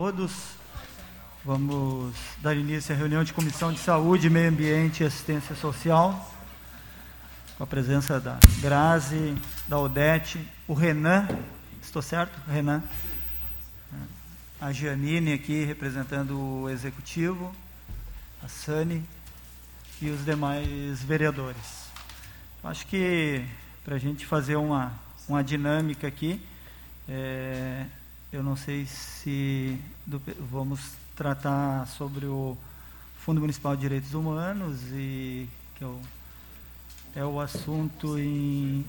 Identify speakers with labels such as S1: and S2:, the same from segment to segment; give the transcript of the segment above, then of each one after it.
S1: todos. Vamos dar início à reunião de Comissão de Saúde, Meio Ambiente e Assistência Social, com a presença da Grazi, da Odete, o Renan, estou certo? Renan? A Giannini aqui representando o Executivo, a Sani e os demais vereadores. Acho que para a gente fazer uma, uma dinâmica aqui, é, eu não sei se do, vamos tratar sobre o Fundo Municipal de Direitos Humanos e que é o, é o assunto em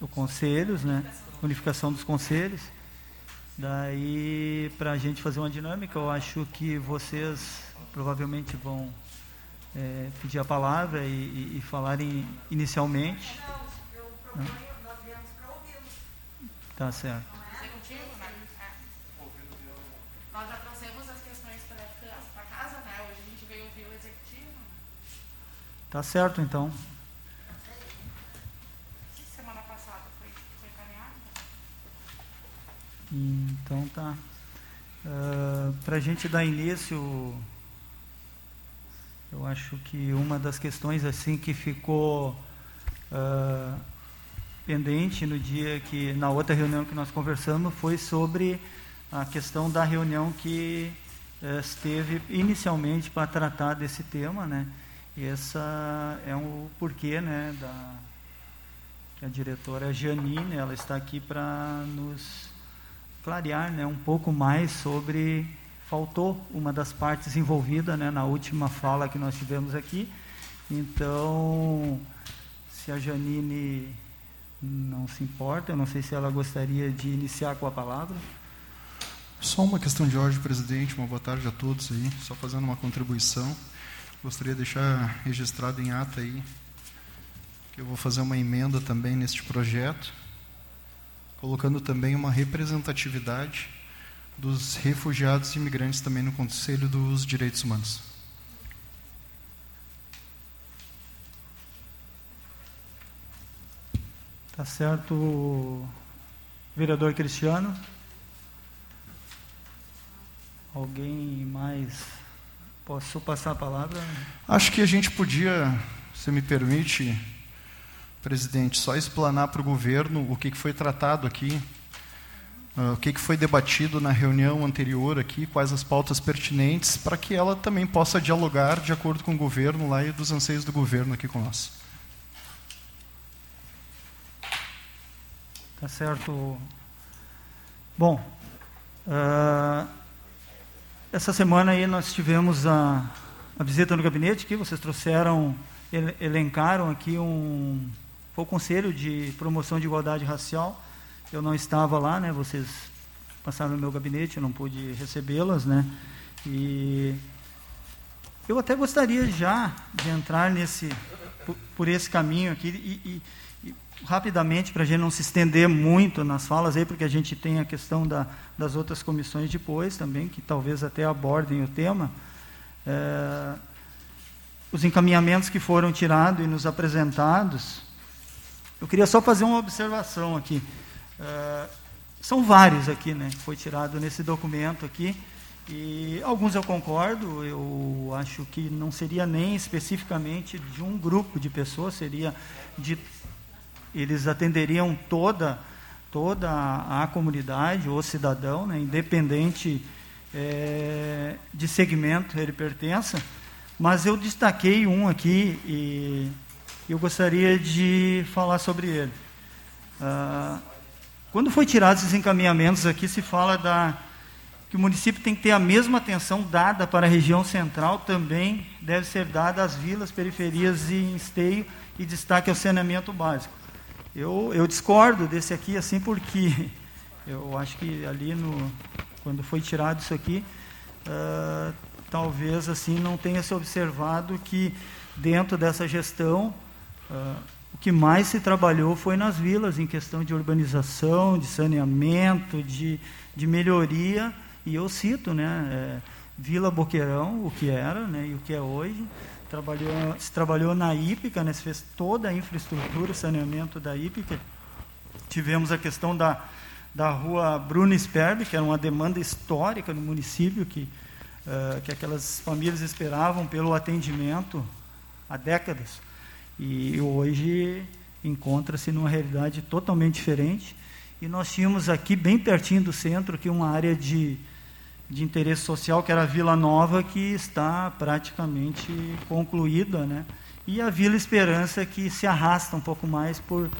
S1: o conselhos, né? Unificação dos conselhos. Daí, para a gente fazer uma dinâmica, eu acho que vocês provavelmente vão é, pedir a palavra e, e, e falarem inicialmente. Não, eu proponho, nós viemos para ouvi-los. Tá certo. Tá certo, então. Semana passada foi, foi encaminhado? Então tá. Uh, ah, Para a gente dar início, eu acho que uma das questões assim que ficou uh, pendente no dia que na outra reunião que nós conversamos foi sobre a questão da reunião que uh, esteve inicialmente para tratar desse tema, né? Essa é o porquê, né, da que a diretora Janine, ela está aqui para nos clarear, né, um pouco mais sobre faltou uma das partes envolvidas, né, na última fala que nós tivemos aqui. Então, se a Janine não se importa, eu não sei se ela gostaria de iniciar com a palavra.
S2: Só uma questão de ordem, presidente. Uma boa tarde a todos aí. Só fazendo uma contribuição. Gostaria de deixar registrado em ata aí que eu vou fazer uma emenda também neste projeto, colocando também uma representatividade dos refugiados e imigrantes também no Conselho dos Direitos Humanos.
S1: Tá certo, vereador Cristiano. Alguém mais Posso passar a palavra?
S2: Acho que a gente podia, se me permite, presidente, só explanar para o governo o que, que foi tratado aqui, uh, o que, que foi debatido na reunião anterior aqui, quais as pautas pertinentes, para que ela também possa dialogar de acordo com o governo lá e dos anseios do governo aqui com nós.
S1: Tá certo. Bom, uh, essa semana aí nós tivemos a, a visita no gabinete que vocês trouxeram, elencaram aqui um foi o Conselho de Promoção de Igualdade Racial. Eu não estava lá, né? Vocês passaram no meu gabinete, eu não pude recebê-las, né? E eu até gostaria já de entrar nesse por, por esse caminho aqui e, e, rapidamente, para a gente não se estender muito nas falas aí, porque a gente tem a questão da, das outras comissões depois também, que talvez até abordem o tema. É, os encaminhamentos que foram tirados e nos apresentados, eu queria só fazer uma observação aqui. É, são vários aqui, né, que foi tirado nesse documento aqui, e alguns eu concordo, eu acho que não seria nem especificamente de um grupo de pessoas, seria de eles atenderiam toda, toda a, comunidade, o cidadão, né, independente é, de segmento ele pertença. Mas eu destaquei um aqui e eu gostaria de falar sobre ele. Ah, quando foi tirados esses encaminhamentos aqui, se fala da, que o município tem que ter a mesma atenção dada para a região central, também deve ser dada às vilas, periferias e esteio, e destaque ao saneamento básico. Eu, eu discordo desse aqui, assim, porque eu acho que ali, no, quando foi tirado isso aqui, uh, talvez assim não tenha se observado que dentro dessa gestão uh, o que mais se trabalhou foi nas vilas, em questão de urbanização, de saneamento, de, de melhoria, e eu cito, né, é, Vila Boqueirão, o que era né, e o que é hoje, trabalhou, se trabalhou na Ípica, né, se fez toda a infraestrutura, saneamento da Ípica. Tivemos a questão da, da rua Bruno Sperbe, que era uma demanda histórica no município, que, uh, que aquelas famílias esperavam pelo atendimento há décadas. E hoje encontra-se numa realidade totalmente diferente. E nós tínhamos aqui, bem pertinho do centro, aqui uma área de, de interesse social, que era a Vila Nova, que está praticamente concluída, né? E a Vila Esperança, que se arrasta um pouco mais por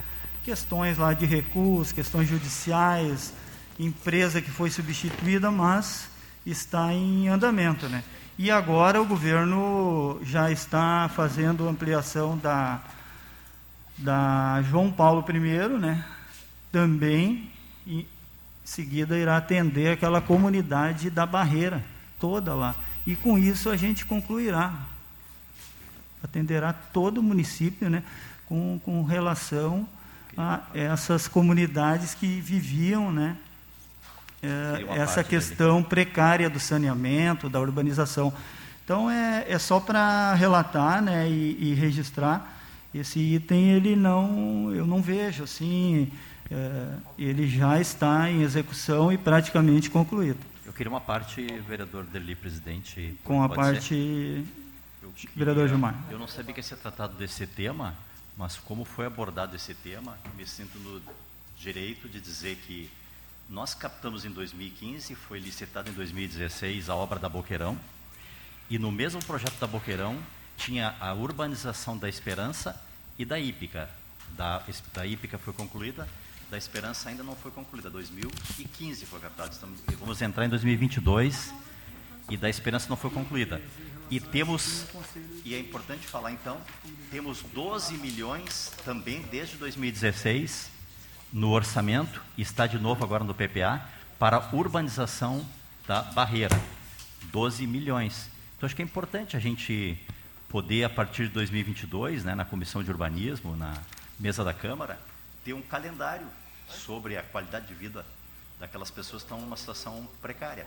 S1: questões lá de recursos, questões judiciais, empresa que foi substituída, mas está em andamento, né? E agora o governo já está fazendo ampliação da, da João Paulo I, né? Também em seguida irá atender aquela comunidade da Barreira toda lá. E com isso a gente concluirá. Atenderá todo o município, né? Com, com relação a essas comunidades que viviam, né? É, essa questão dele. precária do saneamento, da urbanização. Então é, é só para relatar, né, e, e, registrar esse item. Ele não, eu não vejo assim, é, ele já está em execução e praticamente concluído.
S3: Eu queria uma parte, vereador Deli, presidente.
S1: Com a parte, queria, vereador Gilmar.
S3: Eu não sabia que ia ser tratado desse tema, mas como foi abordado esse tema, me sinto no direito de dizer que nós captamos em 2015, foi licitado em 2016 a obra da Boqueirão, e no mesmo projeto da Boqueirão tinha a urbanização da Esperança e da Ípica. Da, da Ípica foi concluída, da Esperança ainda não foi concluída, 2015 foi captado. Estamos, vamos entrar em 2022 e da Esperança não foi concluída. E temos, e é importante falar então, temos 12 milhões também desde 2016 no orçamento, e está de novo agora no PPA, para urbanização da barreira. 12 milhões. Então acho que é importante a gente poder, a partir de 2022, né, na Comissão de Urbanismo, na mesa da Câmara, ter um calendário sobre a qualidade de vida daquelas pessoas que estão numa situação precária.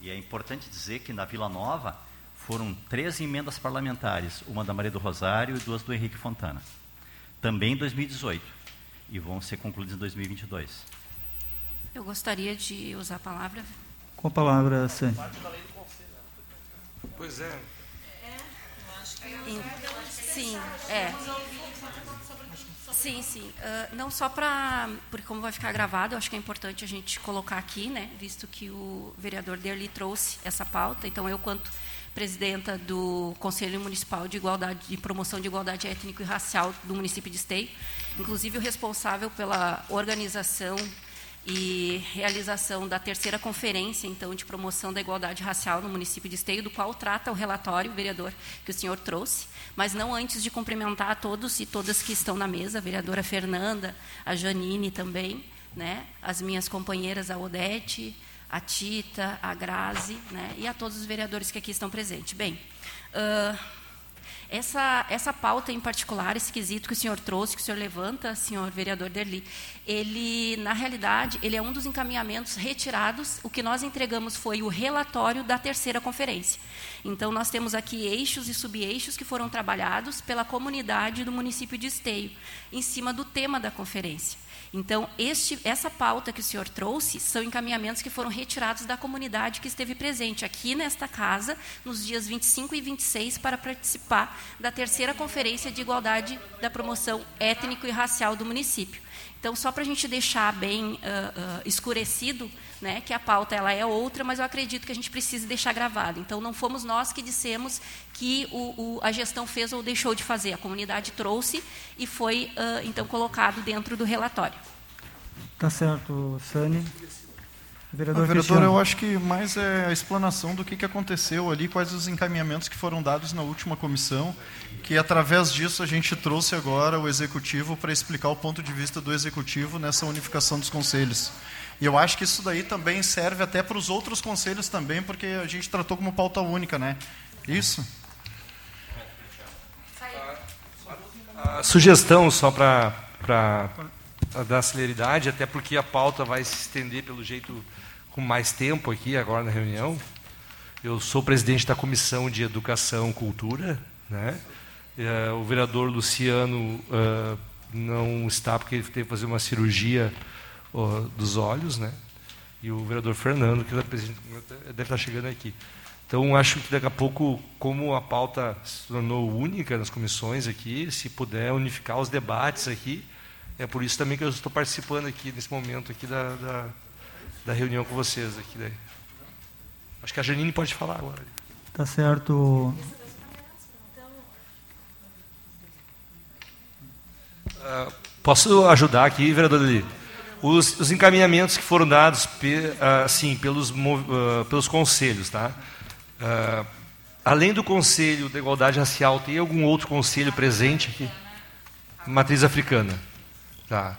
S3: E é importante dizer que na Vila Nova foram três emendas parlamentares, uma da Maria do Rosário e duas do Henrique Fontana. Também em 2018 e vão ser concluídos em 2022.
S4: Eu gostaria de usar a palavra.
S1: Com a palavra, Sânia.
S5: Pois é.
S4: Sim, é. Sim, sim. Uh, não só para. Porque, como vai ficar gravado, eu acho que é importante a gente colocar aqui, né? Visto que o vereador Derli trouxe essa pauta. Então, eu, quanto presidenta do Conselho Municipal de Igualdade de Promoção de Igualdade Étnico e Racial do município de Esteio, inclusive o responsável pela organização e realização da terceira conferência, então, de promoção da igualdade racial no município de Esteio, do qual trata o relatório, o vereador, que o senhor trouxe. Mas não antes de cumprimentar a todos e todas que estão na mesa, a vereadora Fernanda, a Janine também, né, as minhas companheiras, a Odete, a Tita, a Grazi, né, e a todos os vereadores que aqui estão presentes. Bem, uh, essa, essa pauta em particular, esse quesito que o senhor trouxe, que o senhor levanta, senhor vereador Derli, ele, na realidade, ele é um dos encaminhamentos retirados. O que nós entregamos foi o relatório da terceira conferência. Então, nós temos aqui eixos e subeixos que foram trabalhados pela comunidade do município de Esteio, em cima do tema da conferência. Então, este, essa pauta que o senhor trouxe são encaminhamentos que foram retirados da comunidade que esteve presente aqui nesta casa, nos dias 25 e 26, para participar da terceira Conferência de Igualdade da Promoção Étnico e Racial do município. Então, só para a gente deixar bem uh, uh, escurecido, né, que a pauta ela é outra, mas eu acredito que a gente precisa deixar gravado. Então, não fomos nós que dissemos que o, o, a gestão fez ou deixou de fazer. A comunidade trouxe e foi, uh, então, colocado dentro do relatório.
S1: Tá certo, Sani.
S2: Vereador, vereador eu acho que mais é a explanação do que, que aconteceu ali, quais os encaminhamentos que foram dados na última comissão, que através disso a gente trouxe agora o executivo para explicar o ponto de vista do executivo nessa unificação dos conselhos. E eu acho que isso daí também serve até para os outros conselhos também, porque a gente tratou como pauta única, né? Isso?
S5: A sugestão, só para dar celeridade, até porque a pauta vai se estender pelo jeito com mais tempo aqui agora na reunião. Eu sou presidente da Comissão de Educação e Cultura. Né? É, o vereador Luciano uh, não está porque ele teve que fazer uma cirurgia dos olhos, né? E o vereador Fernando, que deve estar chegando aqui. Então, acho que daqui a pouco, como a pauta se tornou única nas comissões aqui, se puder unificar os debates aqui, é por isso também que eu estou participando aqui nesse momento aqui da, da, da reunião com vocês aqui. Daí. Acho que a Janine pode falar agora.
S1: Tá certo.
S5: Uh, posso ajudar aqui, vereador Lili? Os, os, encaminhamentos que foram dados pe, uh, assim, pelos, uh, pelos conselhos, tá? além do Conselho da Igualdade Racial, tem algum outro conselho presente aqui? Matriz africana. Tá.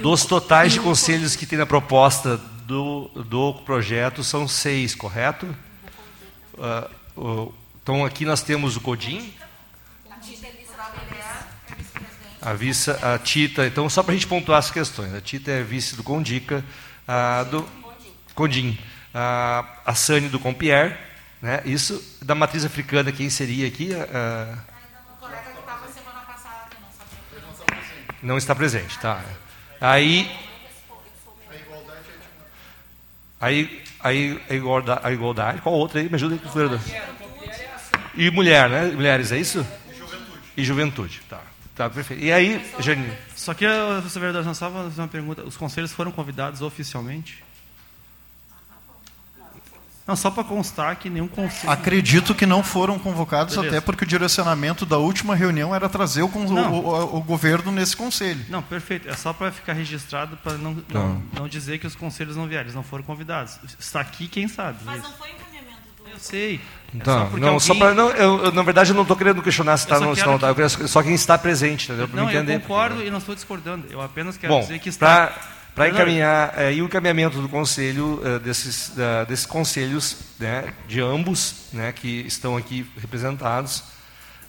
S5: dos totais de conselhos que tem na proposta do, do projeto, são seis, correto? então, aqui nós temos o CODIM, A, vice, a Tita, então, só para a gente pontuar as questões. A Tita é vice do Condica, a, do Condim, a, a Sani do Compierre, né? Isso da matriz africana, quem seria aqui? A, não está presente, tá? Aí, aí, aí a igualdade, a igualdade, qual outra aí? Me ajuda aí, E mulher, né? Mulheres, é isso? E juventude. E juventude, tá. Tá, perfeito. E aí, Janine?
S6: Só que, vereador, só fazer uma pergunta. Os conselhos foram convidados oficialmente? Não, só para constar que nenhum conselho.
S2: Acredito que não foram convocados, Beleza. até porque o direcionamento da última reunião era trazer o, o, o, o governo nesse conselho.
S6: Não, perfeito. É só para ficar registrado, para não, não, não, dizer que os conselhos não vieram, eles não foram convidados. Está aqui quem sabe.
S4: Mas não foi.
S6: Eu sei.
S5: Então, é não, alguém... só pra, não eu, eu, na verdade, eu não estou querendo questionar se está ou não está. Que... Só quem está presente, entendeu?
S6: Não,
S5: entender.
S6: eu concordo e não estou discordando. Eu apenas quero Bom, dizer que
S5: está... Para encaminhar, é, e o encaminhamento do conselho, é, desses, desses conselhos, né, de ambos, né, que estão aqui representados,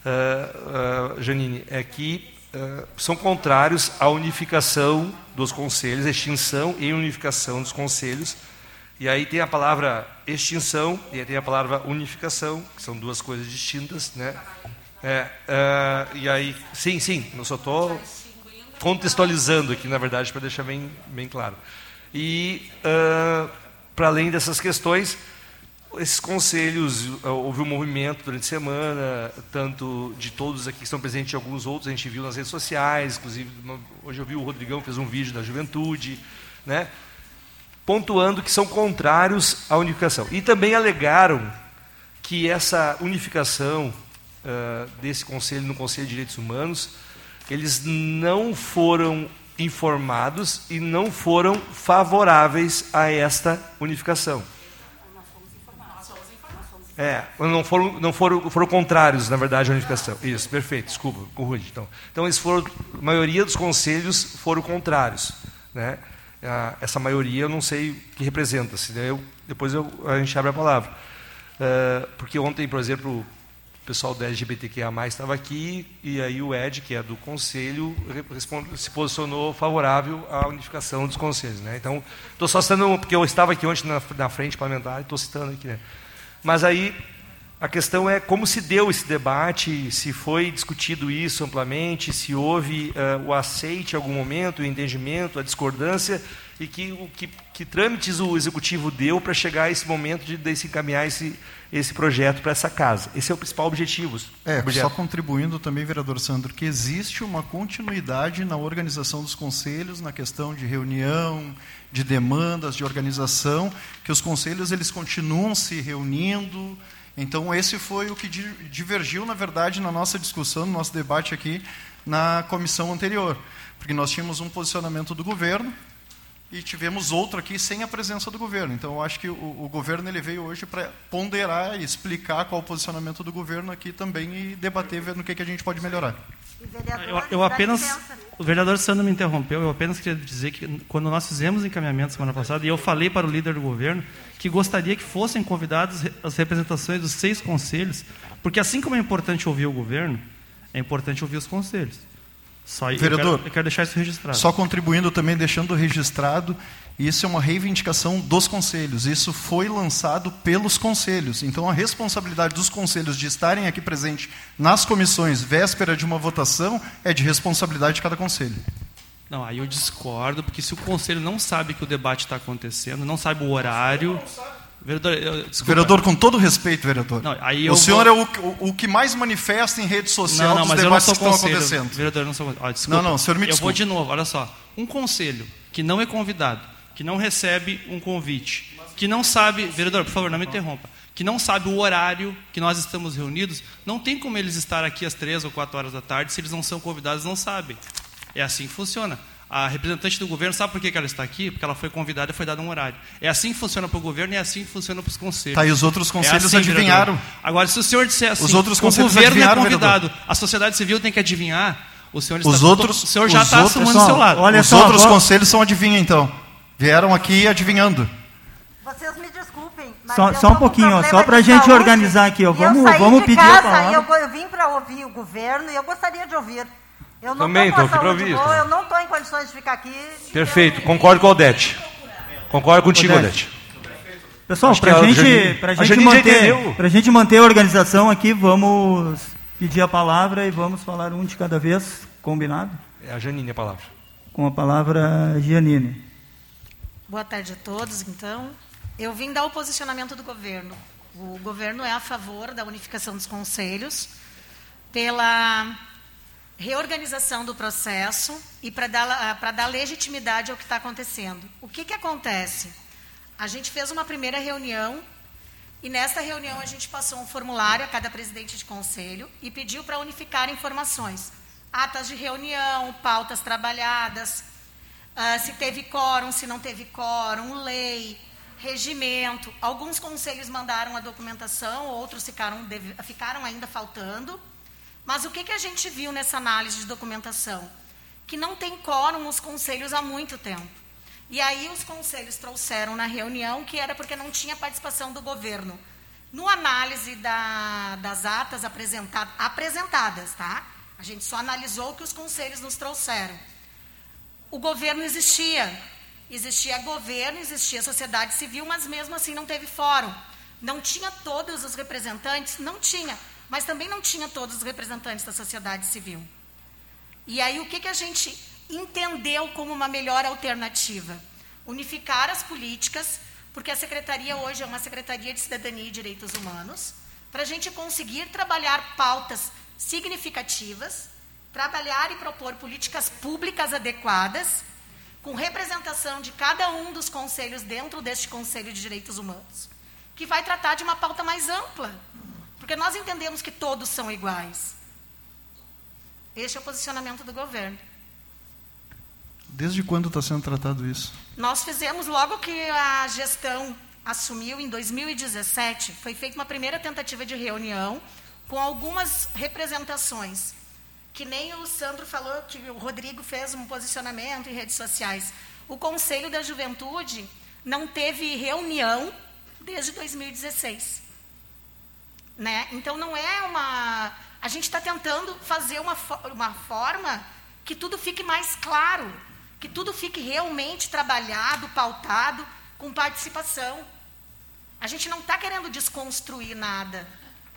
S5: uh, uh, Janine, é que uh, são contrários à unificação dos conselhos, extinção e unificação dos conselhos, e aí tem a palavra extinção e aí tem a palavra unificação, que são duas coisas distintas, né? É, é, e aí, sim, sim, não só estou contextualizando aqui, na verdade, para deixar bem, bem claro. E, uh, para além dessas questões, esses conselhos, uh, houve um movimento durante a semana, tanto de todos aqui que estão presentes e alguns outros, a gente viu nas redes sociais, inclusive, hoje eu vi o Rodrigão fez um vídeo da juventude, né? Pontuando que são contrários à unificação. E também alegaram que essa unificação uh, desse conselho no Conselho de Direitos Humanos, eles não foram informados e não foram favoráveis a esta unificação. É, não foram, não foram, foram contrários, na verdade, à unificação. Isso, perfeito, desculpa, corrude. Então, então eles foram, a maioria dos conselhos foram contrários, né? Essa maioria eu não sei o que representa. Se eu, depois eu, a gente abre a palavra. Uh, porque ontem, por exemplo, o pessoal da LGBTQIA estava aqui e aí o Ed, que é do conselho, responde, se posicionou favorável à unificação dos conselhos. Né? Então, estou só citando, porque eu estava aqui ontem na, na frente parlamentar estou citando aqui. Né? Mas aí a questão é como se deu esse debate, se foi discutido isso amplamente, se houve uh, o aceite em algum momento, o entendimento, a discordância, e que, o, que, que trâmites o executivo deu para chegar a esse momento de, de se encaminhar esse, esse projeto para essa casa. Esse é o principal objetivo.
S2: É, só contribuindo também, vereador Sandro, que existe uma continuidade na organização dos conselhos, na questão de reunião, de demandas, de organização, que os conselhos eles continuam se reunindo, então, esse foi o que divergiu, na verdade, na nossa discussão, no nosso debate aqui na comissão anterior. Porque nós tínhamos um posicionamento do governo e tivemos outro aqui sem a presença do governo. Então, eu acho que o, o governo ele veio hoje para ponderar e explicar qual o posicionamento do governo aqui também e debater, ver no que, que a gente pode melhorar.
S6: Eu, eu apenas. O vereador Sandro me interrompeu, eu apenas queria dizer que quando nós fizemos encaminhamento semana passada, e eu falei para o líder do governo que gostaria que fossem convidados as representações dos seis conselhos, porque assim como é importante ouvir o governo, é importante ouvir os conselhos.
S2: Só Vereador, eu
S6: quero, eu quero deixar isso registrado.
S2: Só contribuindo também, deixando registrado isso é uma reivindicação dos conselhos. Isso foi lançado pelos conselhos. Então, a responsabilidade dos conselhos de estarem aqui presentes nas comissões, véspera de uma votação, é de responsabilidade de cada conselho.
S6: Não, aí eu discordo, porque se o conselho não sabe que o debate está acontecendo, não sabe o horário.
S2: Vereador, eu, vereador, com todo respeito, vereador. Não, o senhor vou... é o, o, o, que mais manifesta em rede social não, não, dos debates que estão acontecendo.
S6: Vereador, não sou ah, desculpa. Não, não, senhor me desculpa. Eu vou de novo, olha só. Um conselho que não é convidado, que não recebe um convite, que não sabe. Vereador, por favor, não me interrompa. Que não sabe o horário que nós estamos reunidos, não tem como eles estar aqui às três ou quatro horas da tarde se eles não são convidados não sabem. É assim que funciona. A representante do governo sabe por que ela está aqui? Porque ela foi convidada e foi dado um horário. É assim que funciona para o governo e é assim que funciona para os conselhos.
S2: Tá, e os outros conselhos é assim, adivinharam.
S6: Vereador. Agora, se o senhor disser assim, os outros conselhos o governo é convidado, vereador. a sociedade civil tem que adivinhar, o senhor,
S2: os
S6: está,
S2: outros,
S6: o senhor já está assumando do seu lado.
S2: Olha os só, outros conselhos são adivinha, então. Vieram aqui adivinhando.
S7: Vocês me desculpem,
S1: só, só um pouquinho, um só para a gente organizar aqui. Ó. Vamos, vamos pedir
S7: casa,
S1: a palavra.
S7: Eu, eu vim para ouvir o governo e eu gostaria de ouvir
S5: eu não Também estou aqui para ouvir.
S7: Boa, eu não estou em condições de ficar aqui.
S5: Perfeito, concordo com o Odete. Concordo contigo, Odete.
S1: Pessoal, para a gente, pra gente, manter, gente manter a organização aqui, vamos pedir a palavra e vamos falar um de cada vez, combinado?
S5: É a Janine a palavra.
S1: Com a palavra Janine.
S8: Boa tarde a todos, então. Eu vim dar o posicionamento do governo. O governo é a favor da unificação dos conselhos, pela reorganização do processo e para dar, dar legitimidade ao que está acontecendo. O que, que acontece? A gente fez uma primeira reunião e nesta reunião a gente passou um formulário a cada presidente de conselho e pediu para unificar informações. Atas de reunião, pautas trabalhadas, uh, se teve quórum, se não teve quórum, lei, regimento. Alguns conselhos mandaram a documentação, outros ficaram, ficaram ainda faltando. Mas o que, que a gente viu nessa análise de documentação? Que não tem quórum os conselhos há muito tempo. E aí os conselhos trouxeram na reunião que era porque não tinha participação do governo. No análise da, das atas apresentadas, tá? A gente só analisou o que os conselhos nos trouxeram. O governo existia. Existia governo, existia sociedade civil, mas mesmo assim não teve fórum. Não tinha todos os representantes? Não tinha mas também não tinha todos os representantes da sociedade civil. E aí o que, que a gente entendeu como uma melhor alternativa? Unificar as políticas, porque a secretaria hoje é uma secretaria de cidadania e direitos humanos, para a gente conseguir trabalhar pautas significativas, trabalhar e propor políticas públicas adequadas, com representação de cada um dos conselhos dentro deste Conselho de Direitos Humanos, que vai tratar de uma pauta mais ampla, porque nós entendemos que todos são iguais. Este é o posicionamento do governo.
S2: Desde quando está sendo tratado isso?
S8: Nós fizemos logo que a gestão assumiu em 2017, foi feita uma primeira tentativa de reunião com algumas representações, que nem o Sandro falou que o Rodrigo fez um posicionamento em redes sociais. O Conselho da Juventude não teve reunião desde 2016. Né? Então não é uma. A gente está tentando fazer uma, uma forma que tudo fique mais claro, que tudo fique realmente trabalhado, pautado, com participação. A gente não está querendo desconstruir nada.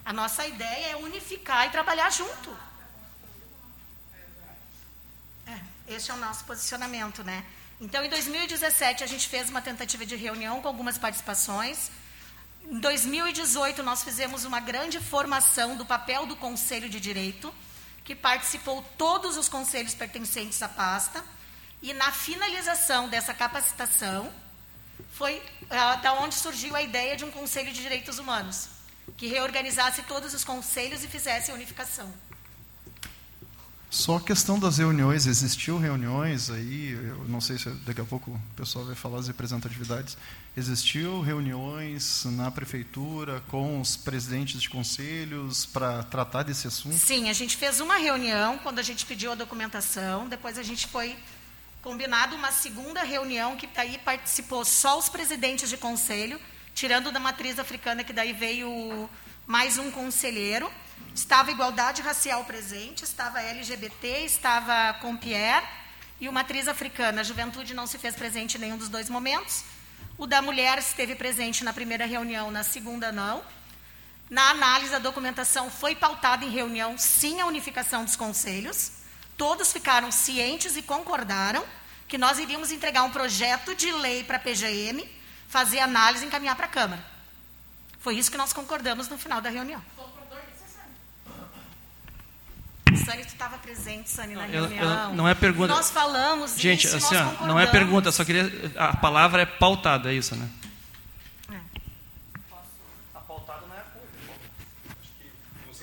S8: A nossa ideia é unificar e trabalhar junto. É, esse é o nosso posicionamento, né? Então, em 2017, a gente fez uma tentativa de reunião com algumas participações. Em 2018, nós fizemos uma grande formação do papel do Conselho de Direito, que participou todos os conselhos pertencentes à pasta. E na finalização dessa capacitação, foi uh, da onde surgiu a ideia de um Conselho de Direitos Humanos, que reorganizasse todos os conselhos e fizesse a unificação.
S2: Só a questão das reuniões, existiu reuniões aí, eu não sei se daqui a pouco o pessoal vai falar as representatividades, existiu reuniões na prefeitura com os presidentes de conselhos para tratar desse assunto?
S8: Sim, a gente fez uma reunião quando a gente pediu a documentação, depois a gente foi combinado uma segunda reunião que daí participou só os presidentes de conselho, tirando da matriz africana que daí veio mais um conselheiro, Estava igualdade racial presente, estava LGBT, estava com Pierre e uma atriz africana. A juventude não se fez presente em nenhum dos dois momentos. O da mulher esteve presente na primeira reunião, na segunda não. Na análise da documentação foi pautada em reunião sim a unificação dos conselhos. todos ficaram cientes e concordaram que nós iríamos entregar um projeto de lei para a PGM, fazer análise e encaminhar para a Câmara. Foi isso que nós concordamos no final da reunião. Sani, tu estava presente, Sani, na
S6: Eu- eu-
S8: reunião.
S6: não é pergunta.
S8: Nós falamos
S6: Gente,
S8: isso,
S6: assim, ó, não é pergunta, só queria. A palavra é pautada, é isso, né?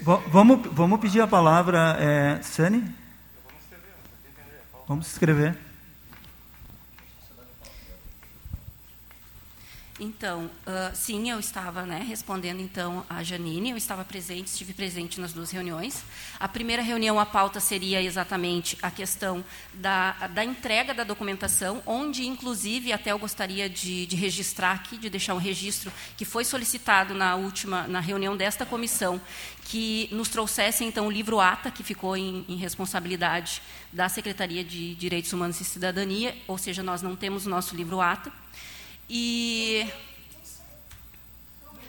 S1: Va- Vamos, vamos pedir a palavra, é, Sani? Vamos escrever.
S4: Então, ah, sim, eu estava né, respondendo então a Janine, eu estava presente, estive presente nas duas reuniões. A primeira reunião, a pauta seria exatamente a questão da, da entrega da documentação, onde, inclusive, até eu gostaria de, de registrar aqui, de deixar um registro, que foi solicitado na última, na reunião desta comissão, que nos trouxesse, então, o livro ATA, que ficou em, em responsabilidade da Secretaria de Direitos Humanos e Cidadania, ou seja, nós não temos o nosso livro ATA. E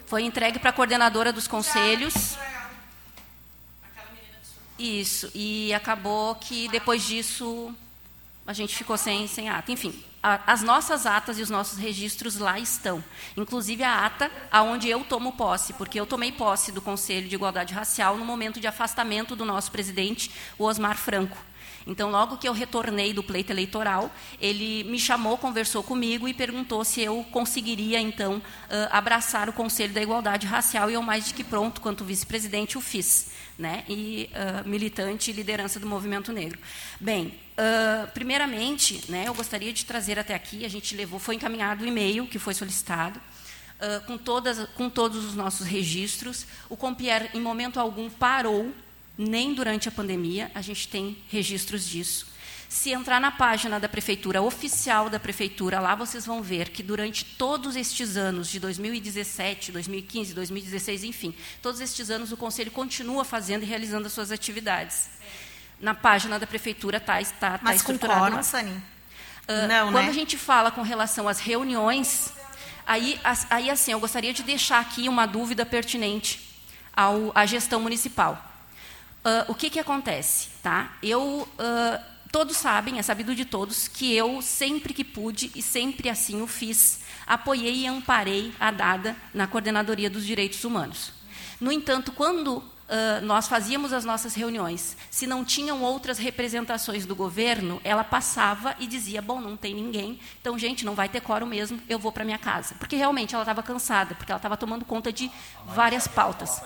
S4: foi entregue para a coordenadora dos conselhos. Isso, e acabou que depois disso a gente ficou sem, sem ata. Enfim, a- as nossas atas e os nossos registros lá estão. Inclusive a ata aonde eu tomo posse, porque eu tomei posse do Conselho de Igualdade Racial no momento de afastamento do nosso presidente, o Osmar Franco. Então, logo que eu retornei do pleito eleitoral, ele me chamou, conversou comigo e perguntou se eu conseguiria, então, abraçar o Conselho da Igualdade Racial, e eu, mais de que pronto, quanto vice-presidente, o fiz, né? e ãh, militante e liderança do movimento negro. Bem, ãh, primeiramente, né, eu gostaria de trazer até aqui, a gente levou, foi encaminhado o e-mail que foi solicitado, ãh, com, todas, com todos os nossos registros. O Compierre, em momento algum, parou nem durante a pandemia, a gente tem registros disso. Se entrar na página da prefeitura oficial da prefeitura, lá vocês vão ver que durante todos estes anos, de 2017, 2015, 2016, enfim, todos estes anos o conselho continua fazendo e realizando as suas atividades. Na página da prefeitura tá, está, está
S8: Mas com
S4: estruturado
S8: quórum,
S4: lá.
S8: Sani?
S4: Ah,
S8: Não,
S4: quando
S8: né?
S4: a gente fala com relação às reuniões, aí, as- aí assim, eu gostaria de deixar aqui uma dúvida pertinente ao, à gestão municipal. Ah, o que, que acontece? Tá? Eu, ah, todos sabem, é sabido de todos, que eu, sempre que pude, e sempre assim o fiz, apoiei e amparei a DADA na Coordenadoria dos Direitos Humanos. No entanto, quando ah, nós fazíamos as nossas reuniões, se não tinham outras representações do governo, ela passava e dizia: Bom, não tem ninguém, então, gente, não vai ter quórum mesmo, eu vou para minha casa. Porque realmente ela estava cansada, porque ela estava tomando conta de várias pautas.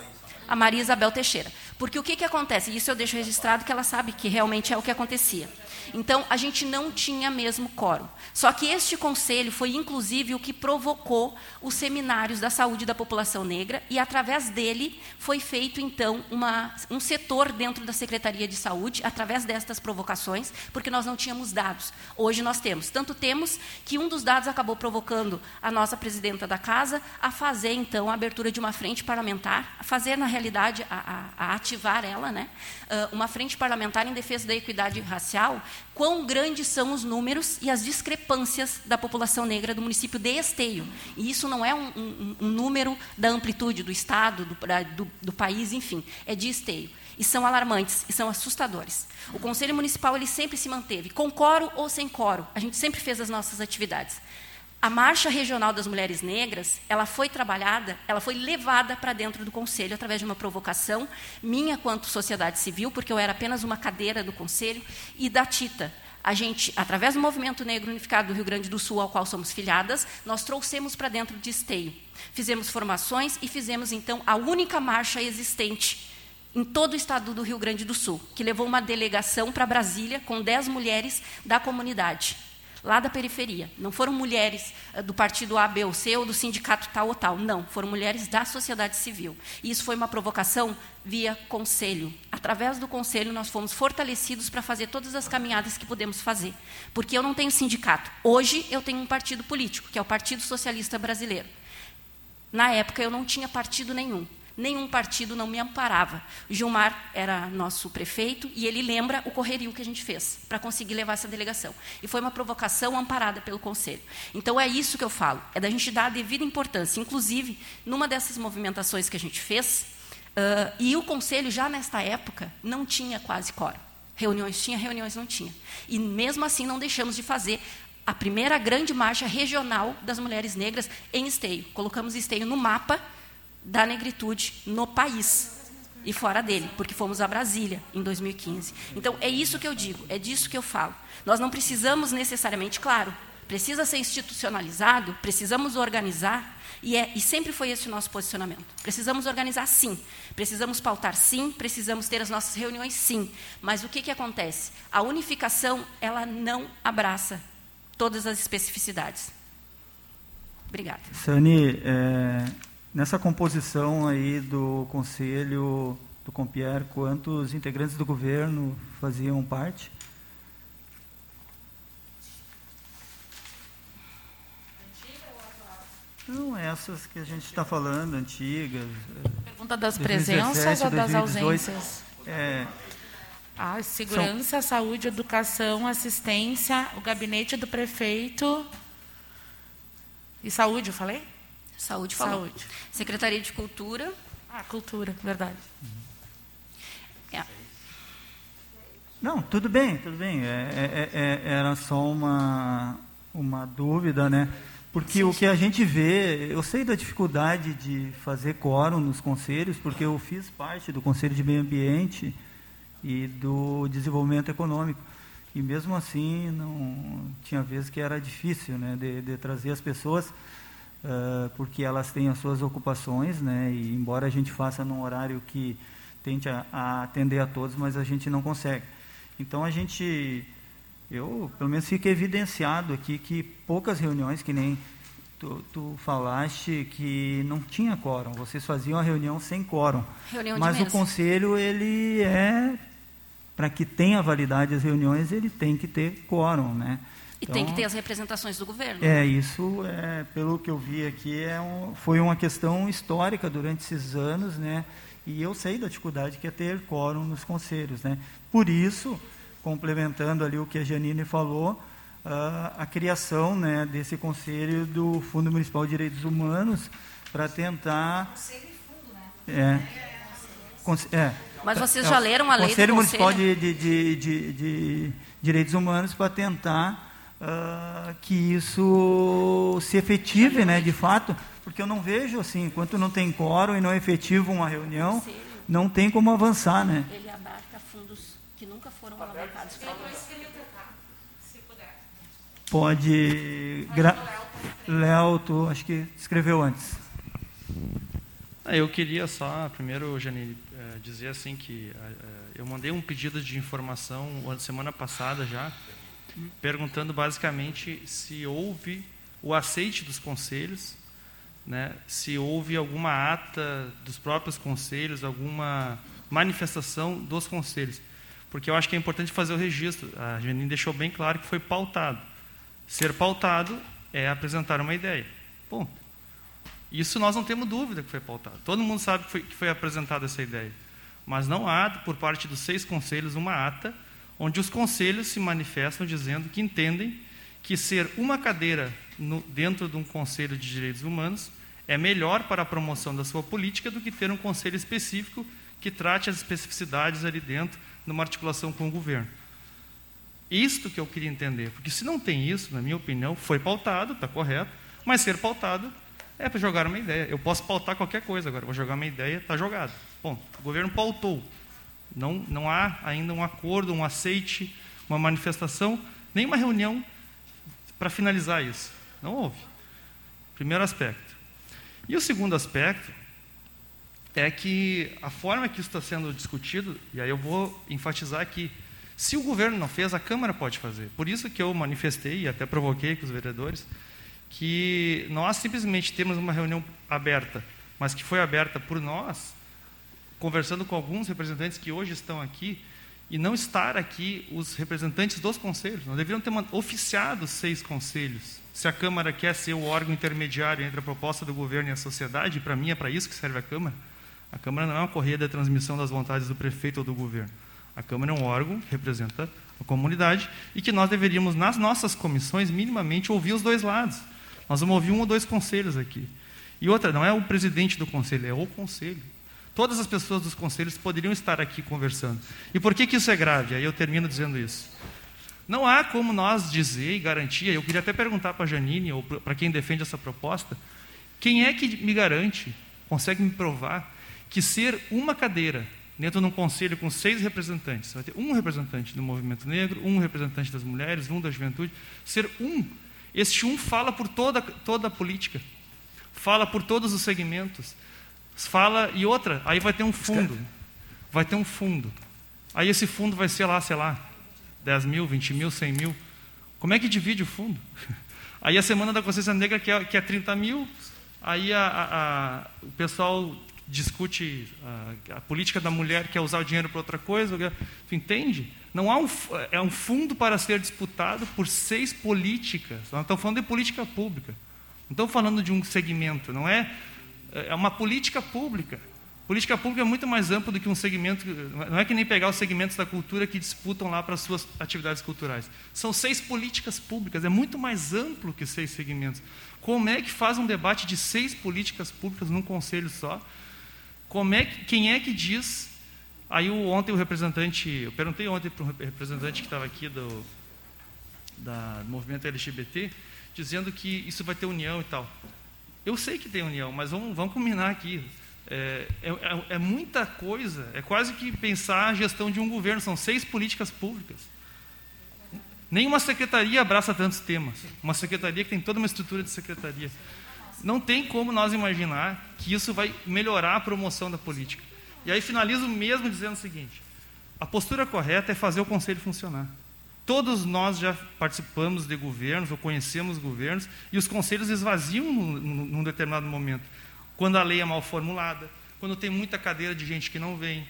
S4: A Maria Isabel Teixeira. Porque o que, que acontece? Isso eu deixo registrado que ela sabe que realmente é o que acontecia. Então, a gente não tinha mesmo quórum. Só que este conselho foi, inclusive, o que provocou os seminários da saúde da população negra, e através dele foi feito, então, uma, um setor dentro da Secretaria de Saúde, através destas provocações, porque nós não tínhamos dados. Hoje nós temos. Tanto temos que um dos dados acabou provocando a nossa presidenta da casa a fazer, então, a abertura de uma frente parlamentar, a fazer, na realidade, a, a- a ativar ela, né, ah, uma frente parlamentar em defesa da equidade racial, quão grandes são os números e as discrepâncias da população negra do município de Esteio. E isso não é um, um- um número da amplitude do Estado, do, do- do país, enfim, é de Esteio. E são alarmantes, e são assustadores. O Conselho Municipal ele sempre se manteve, com coro ou sem coro. A gente sempre fez as nossas atividades. A Marcha Regional das Mulheres Negras, ela foi trabalhada, ela foi levada para dentro do Conselho através de uma provocação minha quanto sociedade civil, porque eu era apenas uma cadeira do Conselho, e da Tita. A gente, através do Movimento Negro Unificado do Rio Grande do Sul, ao qual somos filiadas, nós trouxemos para dentro de Esteio. Fizemos formações e fizemos, então, a única marcha existente em todo o estado do Rio Grande do Sul, que levou uma delegação para Brasília com 10 mulheres da comunidade, lá da periferia. Não foram mulheres eh, do partido A, B ou C ou do sindicato tal ou tal. Não, foram mulheres da sociedade civil. E isso foi uma provocação via conselho. Através do conselho, nós fomos fortalecidos para fazer todas as caminhadas que podemos fazer. Porque eu não tenho sindicato. Hoje, eu tenho um partido político, que é o Partido Socialista Brasileiro. Na época, eu não tinha partido nenhum. Nenhum partido não me amparava. Gilmar era nosso prefeito e ele lembra o correrio que a gente fez para conseguir levar essa delegação. E foi uma provocação amparada pelo Conselho. Então, é isso que eu falo, é da gente dar a devida importância. Inclusive, numa dessas movimentações que a gente fez, ah, e o Conselho, já nesta época, não tinha quase quórum. Reuniões tinha, reuniões não tinha. E mesmo assim não deixamos de fazer a primeira grande marcha regional das mulheres negras em Esteio. Colocamos Esteio no mapa da negritude no país e fora dele, porque fomos a Brasília em 2015. Então é isso que eu digo, é disso que eu falo. Nós não precisamos necessariamente, claro, precisa ser institucionalizado, precisamos organizar, e, é, e sempre foi esse o nosso posicionamento. Precisamos organizar sim, precisamos pautar sim, precisamos ter as nossas reuniões sim. Mas o que, que acontece? A unificação, ela não abraça todas as especificidades. Obrigada.
S1: Sani, é, nessa composição aí do Conselho do Compier, quantos integrantes do governo faziam parte? Não, essas que a gente está falando, antigas.
S9: Pergunta das 2017, presenças ou das 2018, ausências?
S1: É,
S9: ah, segurança, São... saúde, educação, assistência, o gabinete do prefeito. E saúde, eu falei?
S4: Saúde, falou. Saúde. Secretaria de Cultura.
S9: Ah, cultura, verdade.
S1: É. Não, tudo bem, tudo bem. É, é, é, era só uma, uma dúvida, né? Porque sim, o que a gente vê, eu sei da dificuldade de fazer quórum nos conselhos, porque eu fiz parte do Conselho de Meio Ambiente e do desenvolvimento econômico. E mesmo assim, não tinha vezes que era difícil né, de, de trazer as pessoas, uh, porque elas têm as suas ocupações, né, e embora a gente faça num horário que tente a, a atender a todos, mas a gente não consegue. Então a gente, eu pelo menos fica evidenciado aqui que poucas reuniões, que nem tu, tu falaste, que não tinha quórum, vocês faziam a reunião sem quórum.
S4: Reunião
S1: mas o conselho, ele é para que tenha validade as reuniões, ele tem que ter quórum, né?
S4: E então, tem que ter as representações do governo.
S1: É, isso, é, pelo que eu vi aqui, é um, foi uma questão histórica durante esses anos, né? E eu sei da dificuldade que é ter quórum nos conselhos, né? Por isso, complementando ali o que a Janine falou, uh, a criação né, desse conselho do Fundo Municipal de Direitos Humanos para tentar... Conselho e fundo, né? É, é,
S4: mas vocês já leram a lei
S1: Conselho do Conselho Municipal de, de, de, de, de Direitos Humanos para tentar uh, que isso se efetive, né, de fato, porque eu não vejo assim, enquanto não tem quórum e não é efetivo uma reunião, não tem como avançar, né?
S4: Ele abarca fundos que nunca foram abarcados para
S1: Pode. Gra... Léo, tu acho que escreveu antes.
S6: Ah, eu queria só, primeiro, Janine, eh, dizer assim que eu mandei um pedido de informação semana passada já, perguntando basicamente se houve o aceite dos conselhos, né, se houve alguma ata dos próprios conselhos, alguma manifestação dos conselhos. Porque eu acho que é importante fazer o registro. A Janine deixou bem claro que foi pautado. Ser pautado é apresentar uma ideia. Ponto. Isso nós não temos dúvida que foi pautado. Todo mundo sabe que foi, que foi apresentada essa ideia. Mas não há, por parte dos seis conselhos, uma ata onde os conselhos se manifestam dizendo que entendem que ser uma cadeira no, dentro de um conselho de direitos humanos é melhor para a promoção da sua política do que ter um conselho específico que trate as especificidades ali dentro, numa articulação com o governo. Isto que eu queria entender, porque se não tem isso, na minha opinião, foi pautado, está correto, mas ser pautado é para jogar uma ideia. Eu posso pautar qualquer coisa agora. Vou jogar uma ideia, está jogado. Bom, o governo pautou. Não, não há ainda um acordo, um aceite, uma manifestação, nem uma reunião para finalizar isso. Não houve. Primeiro aspecto. E o segundo aspecto é que a forma que isso está sendo discutido, e aí eu vou enfatizar aqui, se o governo não fez, a Câmara pode fazer. Por isso que eu manifestei e até provoquei com os vereadores que nós simplesmente temos uma reunião aberta, mas que foi aberta por nós, conversando com alguns representantes que hoje estão aqui, e não estar aqui os representantes dos conselhos. Nós deveríamos ter oficiado seis conselhos. Se a Câmara quer ser o órgão intermediário entre a proposta do governo e a sociedade, para mim é para isso que serve a Câmara. A Câmara não é uma correia da transmissão das vontades do prefeito ou do governo. A Câmara é um órgão que representa a comunidade e que nós deveríamos, nas nossas comissões, minimamente ouvir os dois lados. Nós vamos ouvir um ou dois conselhos aqui. E outra, não é o presidente do conselho, é o conselho. Todas as pessoas dos conselhos poderiam estar aqui conversando. E por que, que isso é grave? Aí eu termino dizendo isso. Não há como nós dizer e garantir, eu queria até perguntar para a Janine, ou para quem defende essa proposta, quem é que me garante, consegue me provar, que ser uma cadeira dentro de um conselho com seis representantes, vai ter um representante do movimento negro, um representante das mulheres, um da juventude, ser um. Este um fala por toda, toda a política, fala por todos os segmentos, fala, e outra, aí vai ter um fundo, vai ter um fundo. Aí esse fundo vai ser lá, sei lá, 10 mil, 20 mil, 100 mil. Como é que divide o fundo? Aí a Semana da Consciência Negra quer, quer 30 mil, aí a, a, a, o pessoal discute a, política da mulher, quer usar o dinheiro para outra coisa. Entende? Não há um, é um fundo para ser disputado por seis políticas. Nós estamos falando de política pública. Não estamos falando de um segmento, não é? É uma política pública. Política pública é muito mais ampla do que um segmento. Não é que nem pegar os segmentos da cultura que disputam lá para as suas atividades culturais. São seis políticas públicas, é muito mais amplo que seis segmentos. Como é que faz um debate de seis políticas públicas num conselho só? Como é que, quem é que diz? Aí ontem o representante, eu perguntei ontem para o representante que estava aqui do, da, do movimento LGBT, dizendo que isso vai ter união e tal. Eu sei que tem união, mas vamos, vamos combinar aqui. É, é, é, muita coisa, é quase que pensar a gestão de um governo, são seis políticas públicas. Nenhuma secretaria abraça tantos temas. Uma secretaria que tem toda uma estrutura de secretaria. Não tem como nós imaginar que isso vai melhorar a promoção da política. E aí finalizo mesmo dizendo o seguinte: a postura correta é fazer o conselho funcionar. Todos nós já participamos de governos ou conhecemos governos e os conselhos esvaziam num, num determinado momento quando a lei é mal formulada, quando tem muita cadeira de gente que não vem.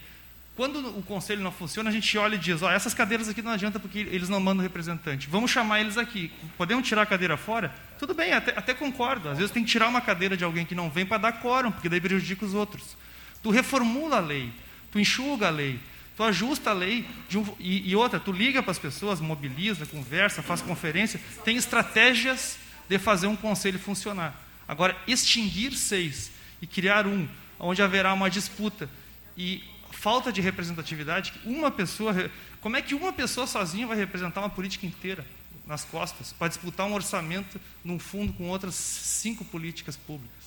S6: Quando o conselho não funciona, a gente olha e diz: ó, essas cadeiras aqui não adianta porque eles não mandam representante. Vamos chamar eles aqui. Podemos tirar a cadeira fora? Tudo bem, até, até concordo. Às vezes tem que tirar uma cadeira de alguém que não vem para dar quórum, porque daí prejudica os outros. Tu reformula a lei, tu enxuga a lei, tu ajusta a lei. Um, e, e outra, tu liga para as pessoas, mobiliza, conversa, faz conferência. Tem estratégias de fazer um conselho funcionar. Agora, extinguir seis e criar um, onde haverá uma disputa e falta de representatividade, uma pessoa, como é que uma pessoa sozinha vai representar uma política inteira nas costas para disputar um orçamento num fundo com outras cinco políticas públicas?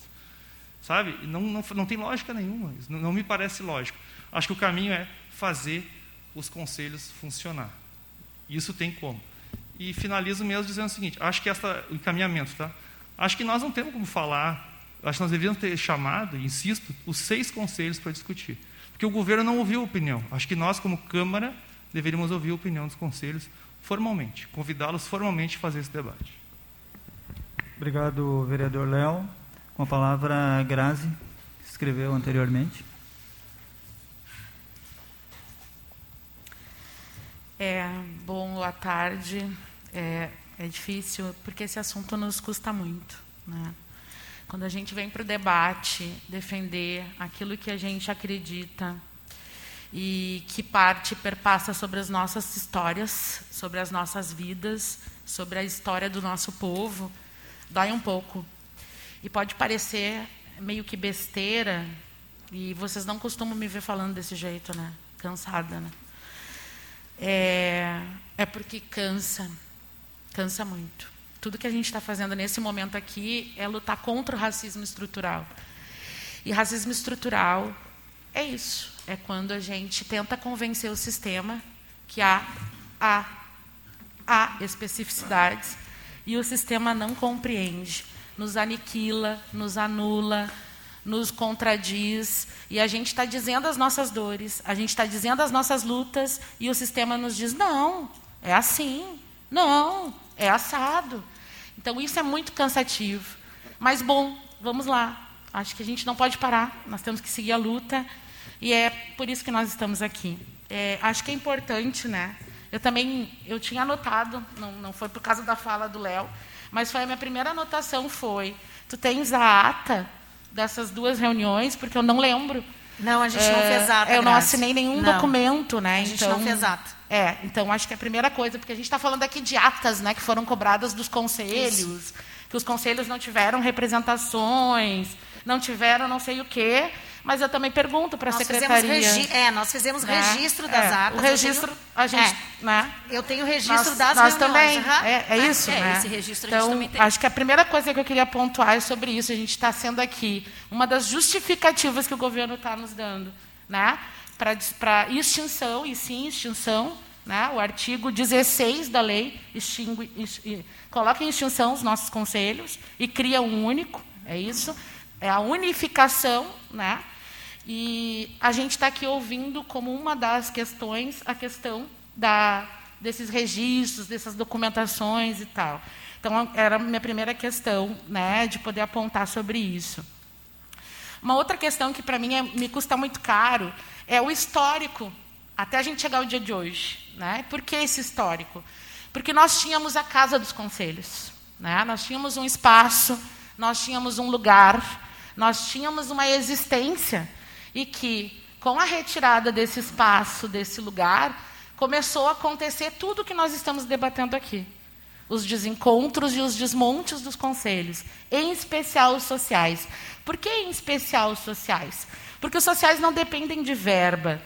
S6: Sabe? Não, não, não tem lógica nenhuma, não, não me parece lógico. Acho que o caminho é fazer os conselhos funcionar. Isso tem como. E finalizo mesmo dizendo o seguinte: acho que esta, o encaminhamento, tá? Acho que nós não temos como falar acho que nós deveríamos ter chamado, insisto, os seis conselhos para discutir. Porque o governo não ouviu a opinião. Acho que nós, como Câmara, deveríamos ouvir a opinião dos conselhos formalmente, convidá-los formalmente a fazer esse debate.
S1: Obrigado, vereador Léo. Com a palavra, Grazi, que escreveu anteriormente.
S9: É, bom, boa tarde. É, é difícil, porque esse assunto nos custa muito. Né? Quando a gente vem para o debate defender aquilo que a gente acredita e que parte perpassa sobre as nossas histórias, sobre as nossas vidas, sobre a história do nosso povo, dói um pouco. E pode parecer meio que besteira, e vocês não costumam me ver falando desse jeito, né? Cansada, né? É, é porque cansa, cansa muito. Tudo que a gente está fazendo nesse momento aqui é lutar contra o racismo estrutural. E racismo estrutural é isso. É quando a gente tenta convencer o sistema que há, há, há especificidades e o sistema não compreende, nos aniquila, nos anula, nos contradiz e a gente está dizendo as nossas dores, a gente está dizendo as nossas lutas e o sistema nos diz não, é assim, não, é assado. Então isso é muito cansativo. Mas bom, vamos lá. Acho que a gente não pode parar, nós temos que seguir a luta. E é por isso que nós estamos aqui. É, acho que é importante, né? Eu também eu tinha anotado, não, não foi por causa da fala do Léo, mas foi a minha primeira anotação foi: tu tens a ata dessas duas reuniões, porque eu não lembro.
S8: Não, a gente é, não fez ata.
S9: Eu não assinei nenhum não. documento, né?
S8: A gente então, não fez ata.
S9: É, então acho que é a primeira coisa, porque a gente está falando aqui de atas né, que foram cobradas dos conselhos, Isso. que os conselhos não tiveram representações, não tiveram não sei o quê, mas eu também pergunto para a
S8: Nós
S9: secretaria.
S8: é, nós fizemos
S9: né?
S8: registro das
S9: É,
S8: atas.
S9: O registro,
S8: tenho-
S9: a gente,
S8: é,
S9: né?
S8: eu tenho registro
S9: nós,
S8: das
S9: nós
S8: reuniões.
S9: também,
S8: aham.
S9: é, é isso,
S4: É,
S9: né?
S4: esse registro a gente
S9: então,
S4: também tem.
S9: acho que a primeira coisa que eu queria pontuar é sobre isso. A gente está sendo aqui uma das justificativas que o governo está nos dando, né? Para extinção, e sim, extinção, né? O artigo 16 da lei extingue, ex- e- coloca em extinção os nossos conselhos e cria um único, é isso? É a unificação, né? E a gente está aqui ouvindo como uma das questões a questão da, desses registros, dessas documentações e tal. Então, era a minha primeira questão, né, de poder apontar sobre isso. Uma outra questão que, para mim, é- me custa muito caro é o histórico, até a gente chegar ao dia de hoje. Né? Por que esse histórico? Porque nós tínhamos a Casa dos Conselhos. Né? Nós tínhamos um espaço, nós tínhamos um lugar, nós tínhamos uma existência e que, com a retirada desse espaço, desse lugar, começou a acontecer tudo o que nós estamos debatendo aqui. Os desencontros e os desmontes dos conselhos, em especial os sociais. Por que em especial os sociais? Porque os sociais não dependem de verba.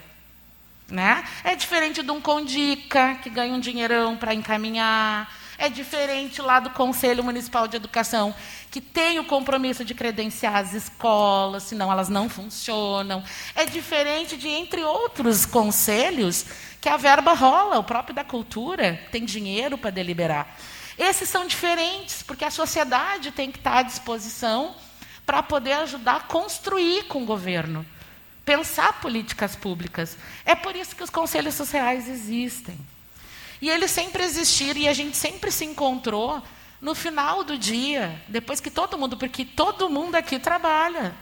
S9: Né? É diferente de um Condica, que ganha um dinheirão para encaminhar. É diferente lá do Conselho Municipal de Educação, que tem o compromisso de credenciar as escolas, senão elas não funcionam. É diferente de, entre outros conselhos, que a verba rola, o próprio da cultura tem dinheiro para deliberar. Esses são diferentes, porque a sociedade tem que estar à disposição para poder ajudar a construir com o governo pensar políticas públicas. É por isso que os conselhos sociais existem. E eles sempre existiram e a gente sempre se encontrou no final do dia, depois que todo mundo, porque todo mundo aqui trabalha.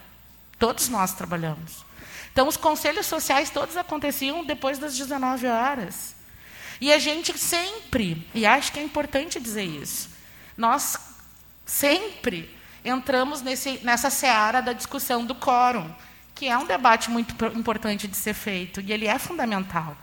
S9: Todos nós trabalhamos. Então, os conselhos sociais todos aconteciam depois das 19 horas. E a gente sempre, e acho que é importante dizer isso, nós sempre entramos nesse, nessa seara da discussão do quórum que é um debate muito importante de ser feito, e ele é fundamental.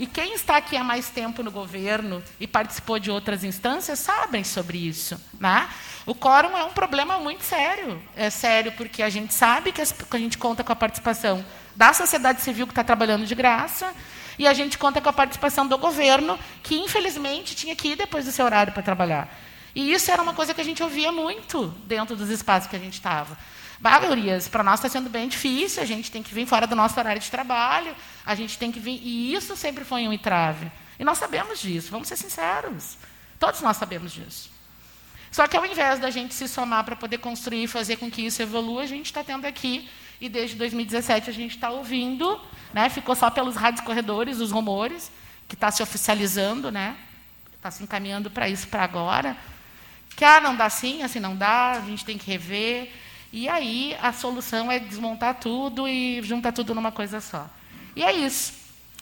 S9: E quem está aqui há mais tempo no governo e participou de outras instâncias sabem sobre isso. Né? O quórum é um problema muito sério. É sério porque a gente sabe que a gente conta com a participação da sociedade civil que está trabalhando de graça, e a gente conta com a participação do governo, que infelizmente tinha que ir depois do seu horário para trabalhar. E isso era uma coisa que a gente ouvia muito dentro dos espaços que a gente estava. Bagurias, para nós está sendo bem difícil, a gente tem que vir fora do nosso horário de trabalho, a gente tem que vir. E isso sempre foi um entrave. E nós sabemos disso, vamos ser sinceros. Todos nós sabemos disso. Só que ao invés da gente se somar para poder construir e fazer com que isso evolua, a gente está tendo aqui, e desde 2017 a gente está ouvindo, né, ficou só pelos rádios corredores, os rumores, que está se oficializando, né, está se encaminhando para isso para agora, que ah, não dá assim, assim não dá, a gente tem que rever. E aí a solução é desmontar tudo e juntar tudo numa coisa só. E é isso.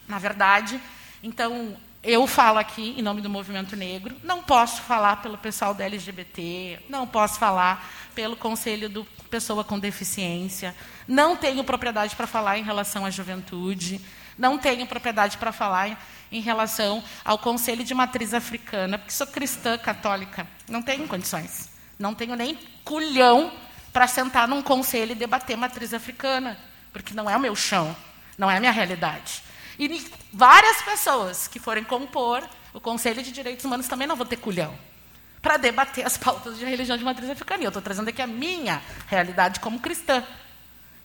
S9: Na verdade, então, eu falo aqui em nome do movimento negro, não posso falar pelo pessoal da LGBT, não posso falar pelo conselho do pessoa com deficiência, não tenho propriedade para falar em relação à juventude, não tenho propriedade para falar em, em relação ao conselho de matriz africana, porque sou cristã católica, não tenho condições, não tenho nem culhão para sentar num conselho e debater matriz africana, porque não é o meu chão, não é a minha realidade. E várias pessoas que forem compor o Conselho de Direitos Humanos também não vão ter culhão para debater as pautas de religião de matriz africana. E eu estou trazendo aqui a minha realidade como cristã,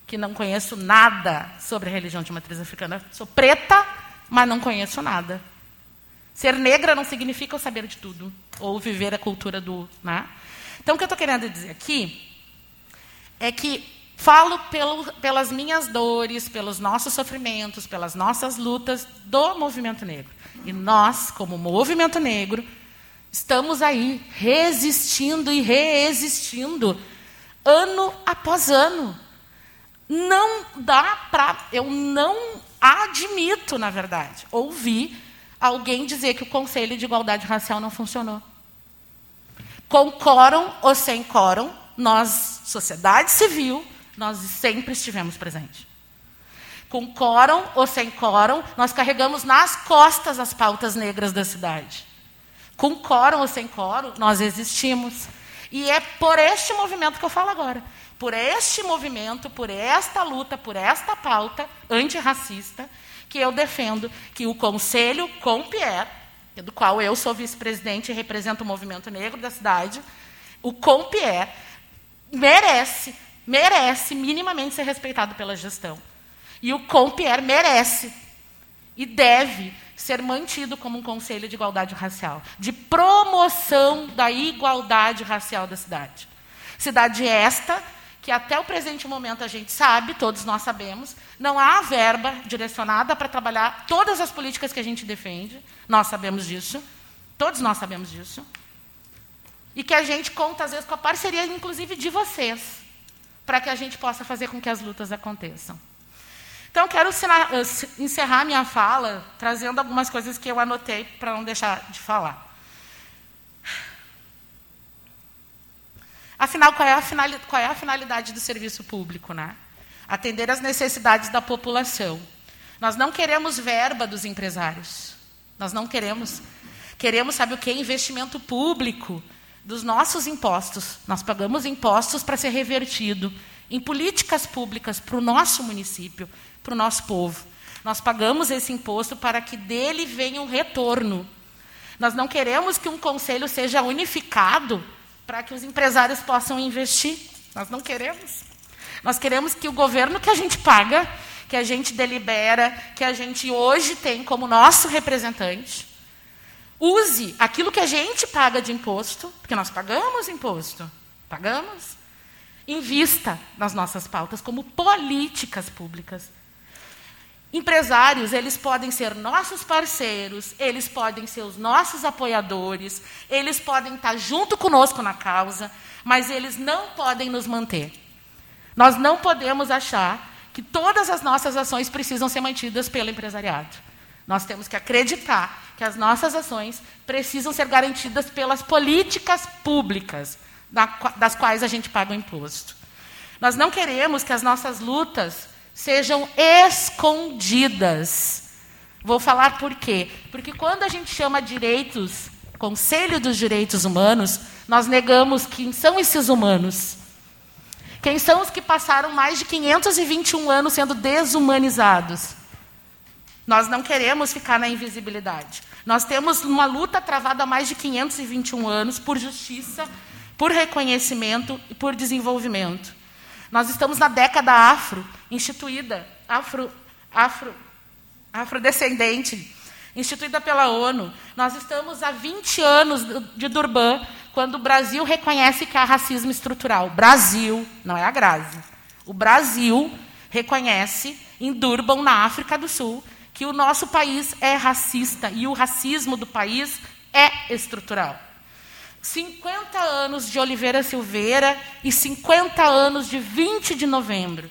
S9: que não conheço nada sobre a religião de matriz africana. Sou preta, mas não conheço nada. Ser negra não significa eu saber de tudo, ou viver a cultura do. Né? Então, o que eu estou querendo dizer aqui é que falo pelo, pelas minhas dores, pelos nossos sofrimentos, pelas nossas lutas do movimento negro. E nós, como movimento negro, estamos aí resistindo e reexistindo ano após ano. Não dá para. Eu não admito, na verdade, ouvir alguém dizer que o Conselho de Igualdade Racial não funcionou. Com quórum ou sem quórum, nós, sociedade civil, nós sempre estivemos presentes. Com quórum ou sem quórum, nós carregamos nas costas as pautas negras da cidade. Com quórum ou sem quórum, nós existimos. E é por este movimento que eu falo agora. por este movimento, por esta luta, por esta pauta antirracista, que eu defendo que o Conselho Compier, do qual eu sou vice-presidente e represento o movimento negro da cidade, o Compier merece, merece minimamente ser respeitado pela gestão. E o Compier merece e deve ser mantido como um conselho de igualdade racial, de promoção da igualdade racial da cidade. Cidade esta que até o presente momento a gente sabe, todos nós sabemos, não há verba direcionada para trabalhar todas as políticas que a gente defende. Nós sabemos disso. Todos nós sabemos disso. E que a gente conta, às vezes, com a parceria, inclusive, de vocês, para que a gente possa fazer com que as lutas aconteçam. Então, quero encerrar minha fala trazendo algumas coisas que eu anotei para não deixar de falar. Afinal, qual é, qual é a finalidade do serviço público? Né? Atender às necessidades da população. Nós não queremos verba dos empresários. Nós não queremos. Queremos, sabe o que? Investimento público dos nossos impostos. Nós pagamos impostos para ser revertido em políticas públicas para o nosso município, para o nosso povo. Nós pagamos esse imposto para que dele venha um retorno. Nós não queremos que um conselho seja unificado para que os empresários possam investir. Nós não queremos. Nós queremos que o governo que a gente paga, que a gente delibera, que a gente hoje tem como nosso representante, use aquilo que a gente paga de imposto, porque nós pagamos imposto, pagamos, invista nas nossas pautas como políticas públicas. Empresários, eles podem ser nossos parceiros, eles podem ser os nossos apoiadores, eles podem estar junto conosco na causa, mas eles não podem nos manter. Nós não podemos achar que todas as nossas ações precisam ser mantidas pelo empresariado. Nós temos que acreditar que as nossas ações precisam ser garantidas pelas políticas públicas, das quais a gente paga o imposto. Nós não queremos que as nossas lutas sejam escondidas. Vou falar por quê? Porque quando a gente chama direitos, Conselho dos Direitos Humanos, nós negamos quem são esses humanos. Quem são os que passaram mais de 521 anos sendo desumanizados? Nós não queremos ficar na invisibilidade. Nós temos uma luta travada há mais de 521 anos por justiça, por reconhecimento e por desenvolvimento. Nós estamos na década afro, instituída, afro, afro, afrodescendente, instituída pela ONU. Nós estamos há 20 anos de Durban, quando o Brasil reconhece que há racismo estrutural. Brasil, não é a Grazi. O Brasil reconhece em Durban, na África do Sul, que o nosso país é racista e o racismo do país é estrutural. 50 anos de Oliveira Silveira e 50 anos de 20 de novembro.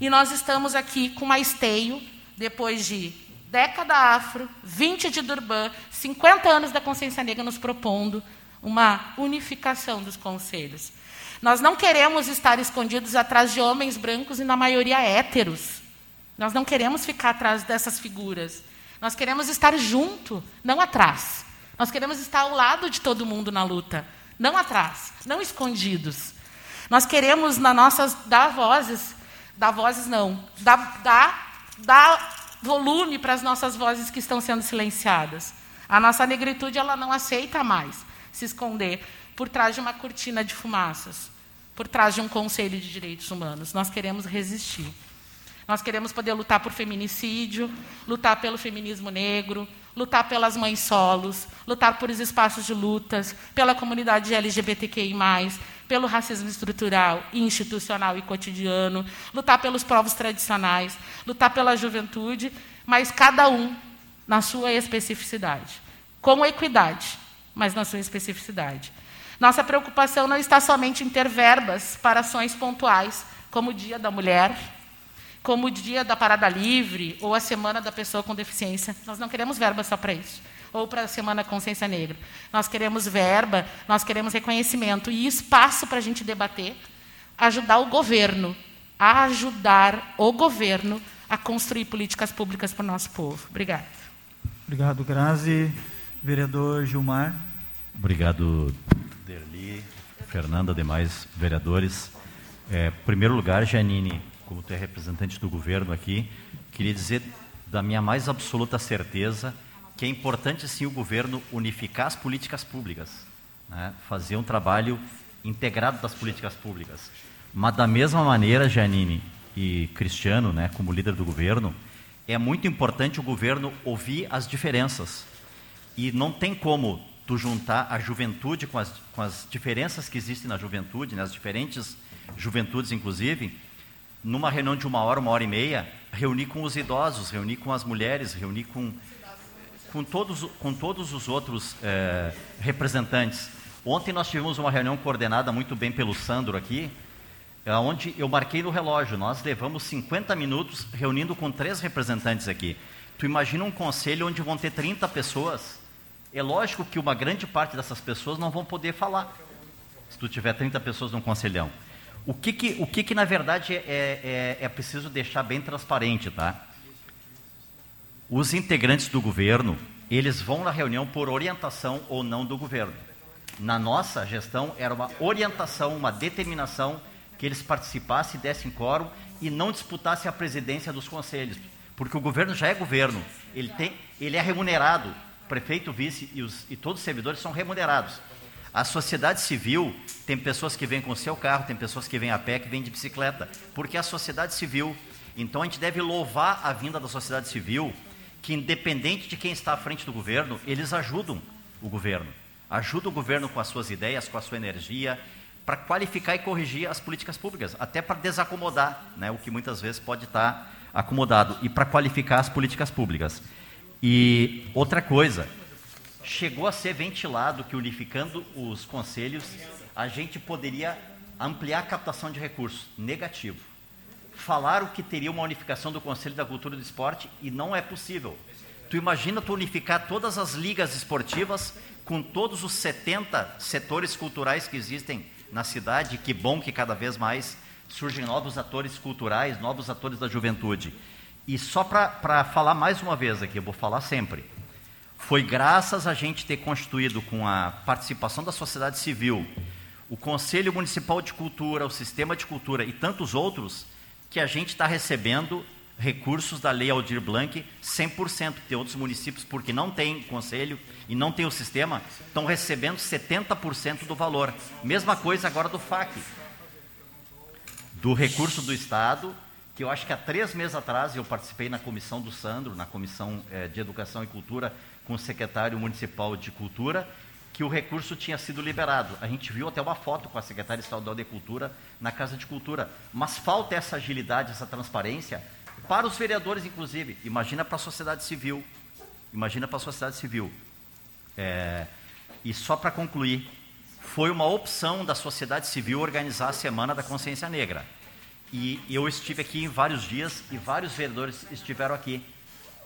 S9: E nós estamos aqui com uma esteio, depois de década afro, 20 de Durban, 50 anos da consciência negra nos propondo uma unificação dos conselhos. Nós não queremos estar escondidos atrás de homens brancos e, na maioria, héteros. Nós não queremos ficar atrás dessas figuras. Nós queremos estar junto, não atrás. Nós queremos estar ao lado de todo mundo na luta, não atrás, não escondidos. Nós queremos na nossas dar vozes, dar vozes não, dar, dar, dar volume para as nossas vozes que estão sendo silenciadas. A nossa negritude ela não aceita mais se esconder por trás de uma cortina de fumaças, por trás de um conselho de direitos humanos. Nós queremos resistir. Nós queremos poder lutar por feminicídio, lutar pelo feminismo negro, lutar pelas mães solos, lutar por os espaços de lutas, pela comunidade LGBTQI+, pelo racismo estrutural, institucional e cotidiano, lutar pelos povos tradicionais, lutar pela juventude, mas cada um na sua especificidade, com equidade, mas na sua especificidade. Nossa preocupação não está somente em ter verbas para ações pontuais, como o Dia da Mulher, como o dia da parada livre ou a semana da pessoa com deficiência. Nós não queremos verba só para isso. Ou para a Semana Consciência Negra. Nós queremos verba, nós queremos reconhecimento e espaço para a gente debater, ajudar o governo, a ajudar o governo a construir políticas públicas para o nosso povo. Obrigada.
S1: Obrigado, Grazi. Vereador Gilmar.
S3: Obrigado, Derli, Fernanda, demais vereadores. É, em primeiro lugar, Janine, como tu é representante do governo aqui, queria dizer da minha mais absoluta certeza que é importante sim o governo unificar as políticas públicas, né? fazer um trabalho integrado das políticas públicas. Mas da mesma maneira, Janine e Cristiano, né, como líder do governo, é muito importante o governo ouvir as diferenças. E não tem como tu juntar a juventude com as, com as diferenças que existem na juventude, né, diferentes juventudes, inclusive, numa reunião de uma hora, uma hora e meia, reunir com os idosos, reunir com as mulheres, reunir com, com, todos, com todos os outros é, representantes. Ontem nós tivemos uma reunião coordenada muito bem pelo Sandro aqui, onde eu marquei no relógio. Nós levamos 50 minutos reunindo com três representantes aqui. Tu imagina um conselho onde vão ter 30 pessoas. É lógico que uma grande parte dessas pessoas não vão poder falar. Se tu tiver 30 pessoas num conselhão. O que que, o que, que na verdade é, é, é preciso deixar bem transparente, tá? Os integrantes do governo, eles vão na reunião por orientação ou não do governo. Na nossa gestão, era uma orientação, uma determinação que eles participassem, dessem quórum e não disputassem a presidência dos conselhos. Porque o governo já é governo, ele, tem, ele é remunerado, prefeito, vice e, os, e todos os servidores são remunerados. A sociedade civil tem pessoas que vêm com o seu carro, tem pessoas que vêm a pé, que vêm de bicicleta, porque a sociedade civil. Então a gente deve louvar a vinda da sociedade civil, que independente de quem está à frente do governo, eles ajudam o governo. Ajudam o governo com as suas ideias, com a sua energia, para qualificar e corrigir as políticas públicas, até para desacomodar né, o que muitas vezes pode estar acomodado, e para qualificar as políticas públicas. E outra coisa, chegou a ser ventilado que unificando os conselhos, a gente poderia ampliar a captação de recursos. Negativo. Falaram que teria uma unificação do Conselho da Cultura e do Esporte e não é possível. Tu imagina tu unificar todas as ligas esportivas com todos os 70 setores culturais que existem na cidade, que bom que cada vez mais surgem novos atores culturais, novos atores da juventude. E só para falar mais uma vez aqui, eu vou falar sempre. Foi graças a gente ter constituído com a participação da sociedade civil, o Conselho Municipal de Cultura, o Sistema de Cultura e tantos outros, que a gente está recebendo recursos da Lei Aldir Blanc 100%. Tem outros municípios, porque não tem conselho e não tem o sistema, estão recebendo 70% do valor. Mesma coisa agora do FAC, do recurso do Estado, que eu acho que há três meses atrás eu participei na comissão do Sandro, na comissão eh, de Educação e Cultura, com o secretário municipal de Cultura, que o recurso tinha sido liberado. A gente viu até uma foto com a secretária estadual de Cultura na Casa de Cultura. Mas falta essa agilidade, essa transparência para os vereadores, inclusive. Imagina para a sociedade civil. Imagina para a sociedade civil. É, e só para concluir, foi uma opção da sociedade civil organizar a Semana da Consciência Negra. E eu estive aqui em vários dias e vários vereadores estiveram aqui.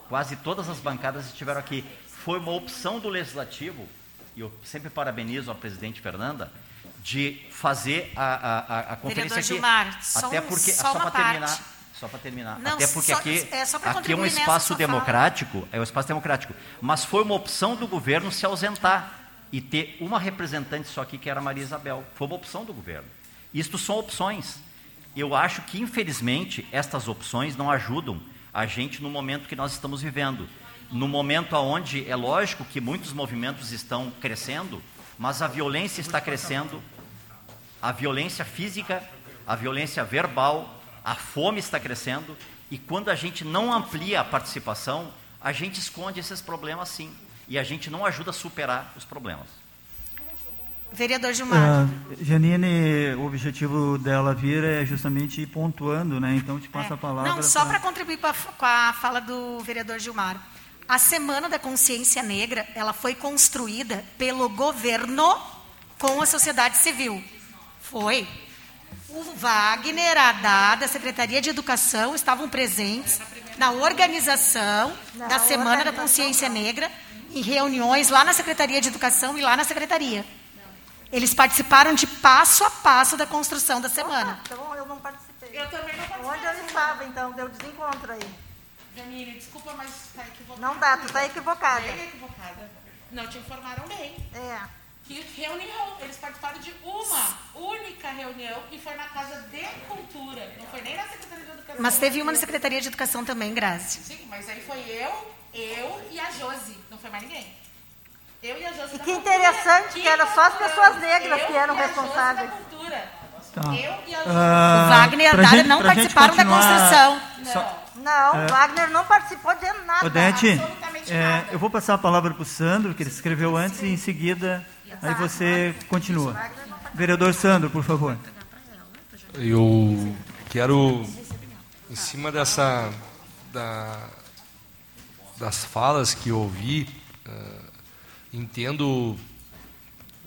S3: Quase todas as bancadas estiveram aqui foi uma opção do legislativo, e eu sempre parabenizo a presidente Fernanda, de fazer a, a, a conferência aqui.
S8: Gilmar,
S3: até
S8: só,
S3: porque
S8: só,
S3: só para terminar, só para terminar, Não, até porque só, aqui é, aqui é um espaço democrático, fala. é um espaço democrático, mas foi uma opção do governo se ausentar e ter uma representante só aqui que era Maria Isabel. Foi uma opção do governo. Isto são opções. Eu acho que infelizmente estas opções não ajudam a gente no momento que nós estamos vivendo no momento onde é lógico que muitos movimentos estão crescendo, mas a violência está crescendo, a violência física, a violência verbal, a fome está crescendo, e quando a gente não amplia a participação, a gente esconde esses problemas sim, e a gente não ajuda a superar os problemas.
S8: Vereador Gilmar.
S1: Uh, Janine, o objetivo dela vir é justamente ir pontuando, né? Então, te passo
S8: é.
S1: a palavra.
S8: Não, só para contribuir com a fala do vereador Gilmar. A Semana da Consciência Negra, ela foi construída pelo governo com a sociedade civil. Foi. O Wagner, a Dada, a Secretaria de Educação estavam presentes na organização na da Semana organização da Consciência Negra, em reuniões lá na Secretaria de Educação e lá na Secretaria. Eles participaram de passo a passo da construção da semana.
S7: então eu não participei.
S8: Eu também não participei.
S7: Onde eu estava, então? Deu desencontro aí.
S8: Janine, desculpa, mas está equivocada.
S7: Não dá, tu está equivocada.
S8: Bem equivocada. Não te informaram bem.
S7: É.
S9: que reunião. Eles participaram de uma única reunião e foi na Casa de Cultura. Não foi nem na Secretaria de Educação.
S8: Mas teve uma na Secretaria de Educação também, Grazi.
S9: Sim, mas aí foi eu, eu e a Josi. Não foi mais ninguém. Eu e a Josi
S7: E
S9: da
S7: que
S9: Cultura,
S7: interessante que eram só as pessoas negras
S9: Eu
S7: que eram
S9: e a Josi da
S7: responsáveis.
S9: Cultura.
S1: Tá.
S9: Eu e a Josi.
S1: Ah,
S8: O Wagner e a Dara não participaram da construção.
S1: Só-
S7: Não,
S1: É.
S7: Wagner não participou de nada.
S1: Odete,
S9: absolutamente
S1: é,
S9: nada.
S1: eu vou passar a palavra para o Sandro, que ele escreveu antes, e em seguida aí você continua. Vereador Sandro, por favor.
S5: Eu quero, em cima dessa da- das falas que eu ouvi, eh, entendo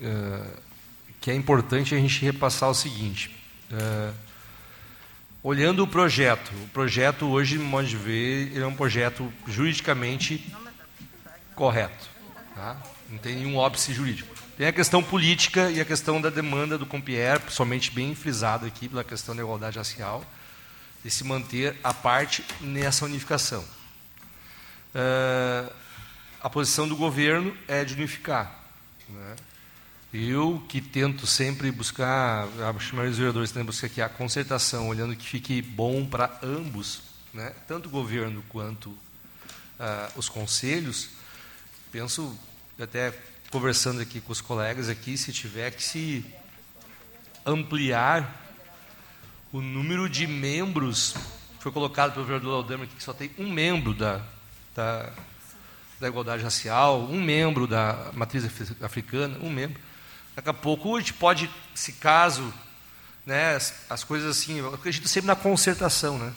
S5: eh, que é importante a gente repassar o seguinte. eh, olhando o projeto, o projeto hoje, no modo de ver, é um projeto juridicamente correto. Tá? Não tem nenhum óbice jurídico. Tem a questão política e a questão da demanda do Compier, somente bem frisado aqui pela questão da igualdade racial, de se manter a parte nessa unificação. Eh, a posição do governo é de unificar. Né? Eu que tento sempre buscar, acho que dos vereadores tentam buscar aqui a concertação, olhando que fique bom para ambos, né? tanto o governo quanto ah, os conselhos, penso, até conversando aqui com os colegas aqui, se tiver que se ampliar o número de membros, foi colocado pelo vereador aqui, que só tem um membro da, da, da igualdade racial, um membro da matriz afri- africana, um membro. Daqui a pouco a gente pode, se caso, né, as, as coisas assim, eu acredito sempre na concertação, né?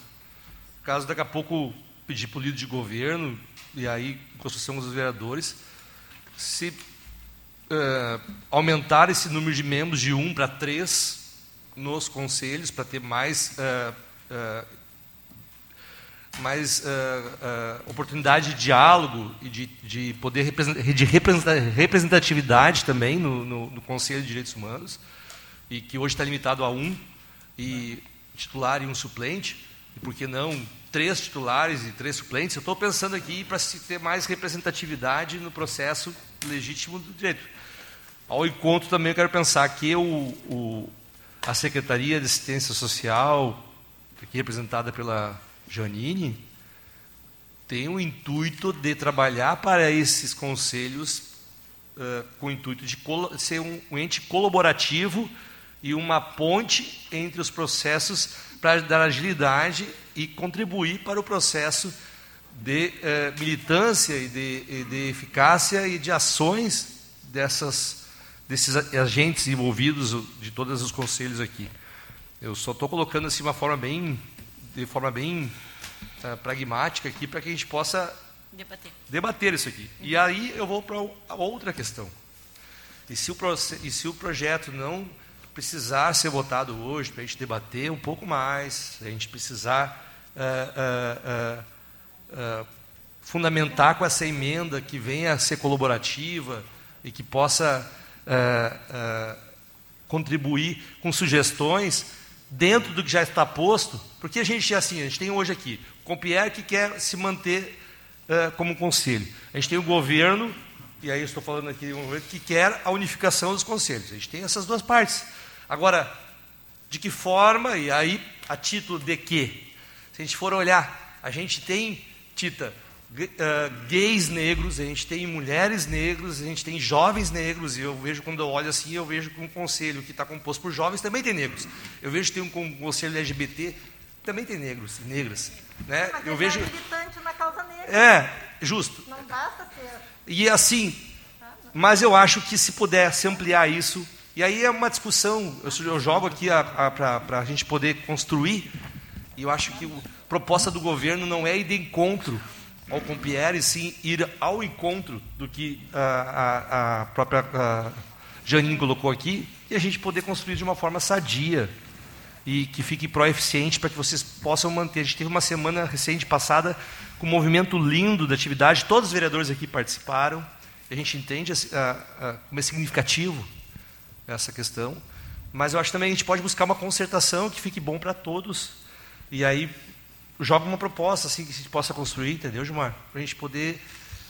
S5: Caso daqui a pouco pedir para o líder de governo, e aí, em construção com os vereadores, se eh, aumentar esse número de membros de um para três nos conselhos, para ter mais, eh, mais eh, eh, oportunidade de diálogo e de, de poder de representa- representatividade também no, no, no Conselho de Direitos Humanos, e que hoje está limitado a um e titular e um suplente, e por que não três titulares e três suplentes? Eu estou pensando aqui para se ter mais representatividade no processo legítimo do direito. Ao encontro também eu quero pensar que o, o, a Secretaria de Assistência Social, aqui representada pela Janine, tem o intuito de trabalhar para esses conselhos eh, com o intuito de ser um, um ente colaborativo e uma ponte entre os processos para dar agilidade e contribuir para o processo de eh, militância e de, e de eficácia e de ações dessas, desses agentes envolvidos de todos os conselhos aqui. Eu só estou colocando assim uma forma bem, de forma bem eh, pragmática aqui para que a gente possa
S4: Debater.
S5: debater isso aqui. E aí eu vou para outra questão. E se o, e se o projeto não precisar ser votado hoje, para a gente debater um pouco mais, a gente precisar ah, ah, ah, fundamentar com essa emenda que venha a ser colaborativa e que possa ah, ah, contribuir com sugestões dentro do que já está posto, porque a gente assim, a gente tem hoje aqui o Compier que quer se manter eh, como conselho. A gente tem o governo, e aí estou falando aqui, um governo que quer a unificação dos conselhos. A gente tem essas duas partes. Agora, de que forma, e aí a título de quê? Se a gente for olhar, a gente tem, Tita, gays negros, a gente tem mulheres negras, a gente tem jovens negros, e eu vejo, quando eu olho assim, eu vejo que um conselho que está composto por jovens também tem negros. Eu vejo que tem um con- conselho LGBT, também tem negros e negras. Né?
S7: Mas
S5: Eu vejo...
S7: é militante na causa negra.
S5: É, justo.
S7: Não basta ser.
S5: E assim, mas eu acho que se pudesse ampliar isso, e aí é uma discussão, eu, eu jogo aqui para a gente poder construir, e eu acho que a proposta do governo não é ir de encontro ao Compier, e sim ir ao encontro do que a, a, a própria a Janine colocou aqui, e a gente poder construir de uma forma sadia e que fique pró-eficiente para que vocês possam manter. A gente teve uma semana recente passada com um movimento lindo da atividade, todos os vereadores aqui participaram, a gente entende assim, a- a- como é significativo essa questão, mas eu acho também que a gente pode buscar uma concertação que fique bom para todos, e aí joga uma proposta assim que a gente possa construir, entendeu, Gilmar? Para a gente poder.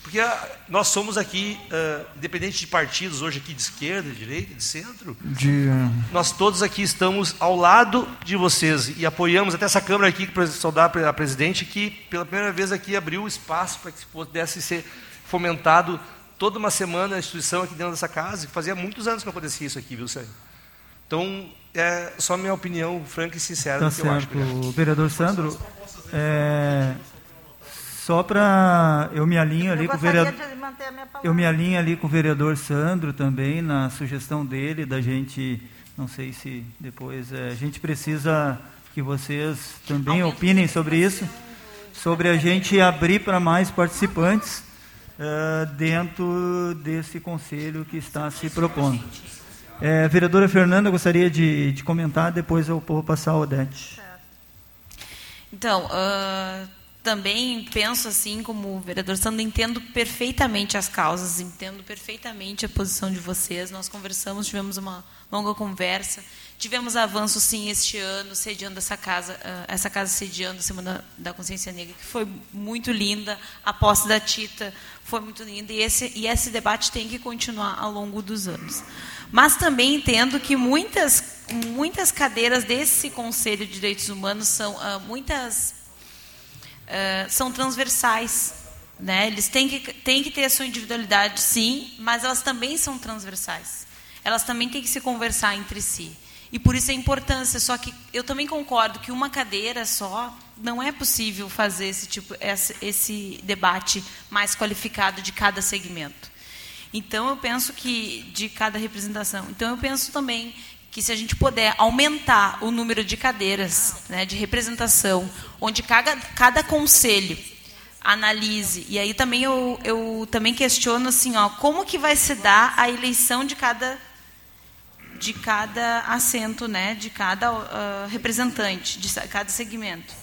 S5: Porque ah, nós somos aqui, ah, independente de partidos, hoje aqui de esquerda, de direita, de centro,
S2: De,
S5: nós todos aqui estamos ao lado de vocês e apoiamos até essa Câmara aqui, que saudar a presidente, que pela primeira vez aqui abriu espaço para que pudesse ser fomentado toda uma semana a instituição aqui dentro dessa casa, que fazia muitos anos que não acontecia isso aqui, viu, Sérgio? Então, é só minha opinião franca e sincera
S1: Tá
S5: do que eu acho.
S1: certo.
S5: Guilherme.
S1: Vereador Sandro, é, só para eu me alinho ali
S7: Eu
S1: com o vereador. Eu me alinho ali com o vereador Sandro também, na sugestão dele, da gente, não sei se depois, eh, a gente precisa que vocês também opinem sobre isso, sobre a gente abrir para mais participantes eh, dentro desse conselho que está se propondo. Eh, vereadora Fernanda, gostaria de, de comentar, depois eu vou passar ao Odete.
S10: Então, ah, também penso assim, como o vereador Sandro, entendo perfeitamente as causas, entendo perfeitamente a posição de vocês. Nós conversamos, tivemos uma longa conversa, tivemos avanços sim este ano, sediando essa casa, ah, essa casa sediando a Semana da Consciência Negra, que foi muito linda, a posse da Tita foi muito linda, e esse, e esse debate tem que continuar ao longo dos anos. Mas também entendo que muitas, muitas cadeiras desse Conselho de Direitos Humanos são ah, muitas ah, são transversais. Né? Eles têm que, têm que ter a sua individualidade, sim, mas elas também são transversais. Elas também têm que se conversar entre si. E por isso a importância. Só que eu também concordo que uma cadeira só não é possível fazer esse tipo, esse, esse debate mais qualificado de cada segmento. Então eu penso que de cada representação. Então eu penso também que se a gente puder aumentar o número de cadeiras, né, de representação, onde cada, cada conselho analise. E aí também eu, eu também questiono assim, ó, como que vai se dar a eleição de cada de cada assento, né, de cada ah, representante, de cada segmento.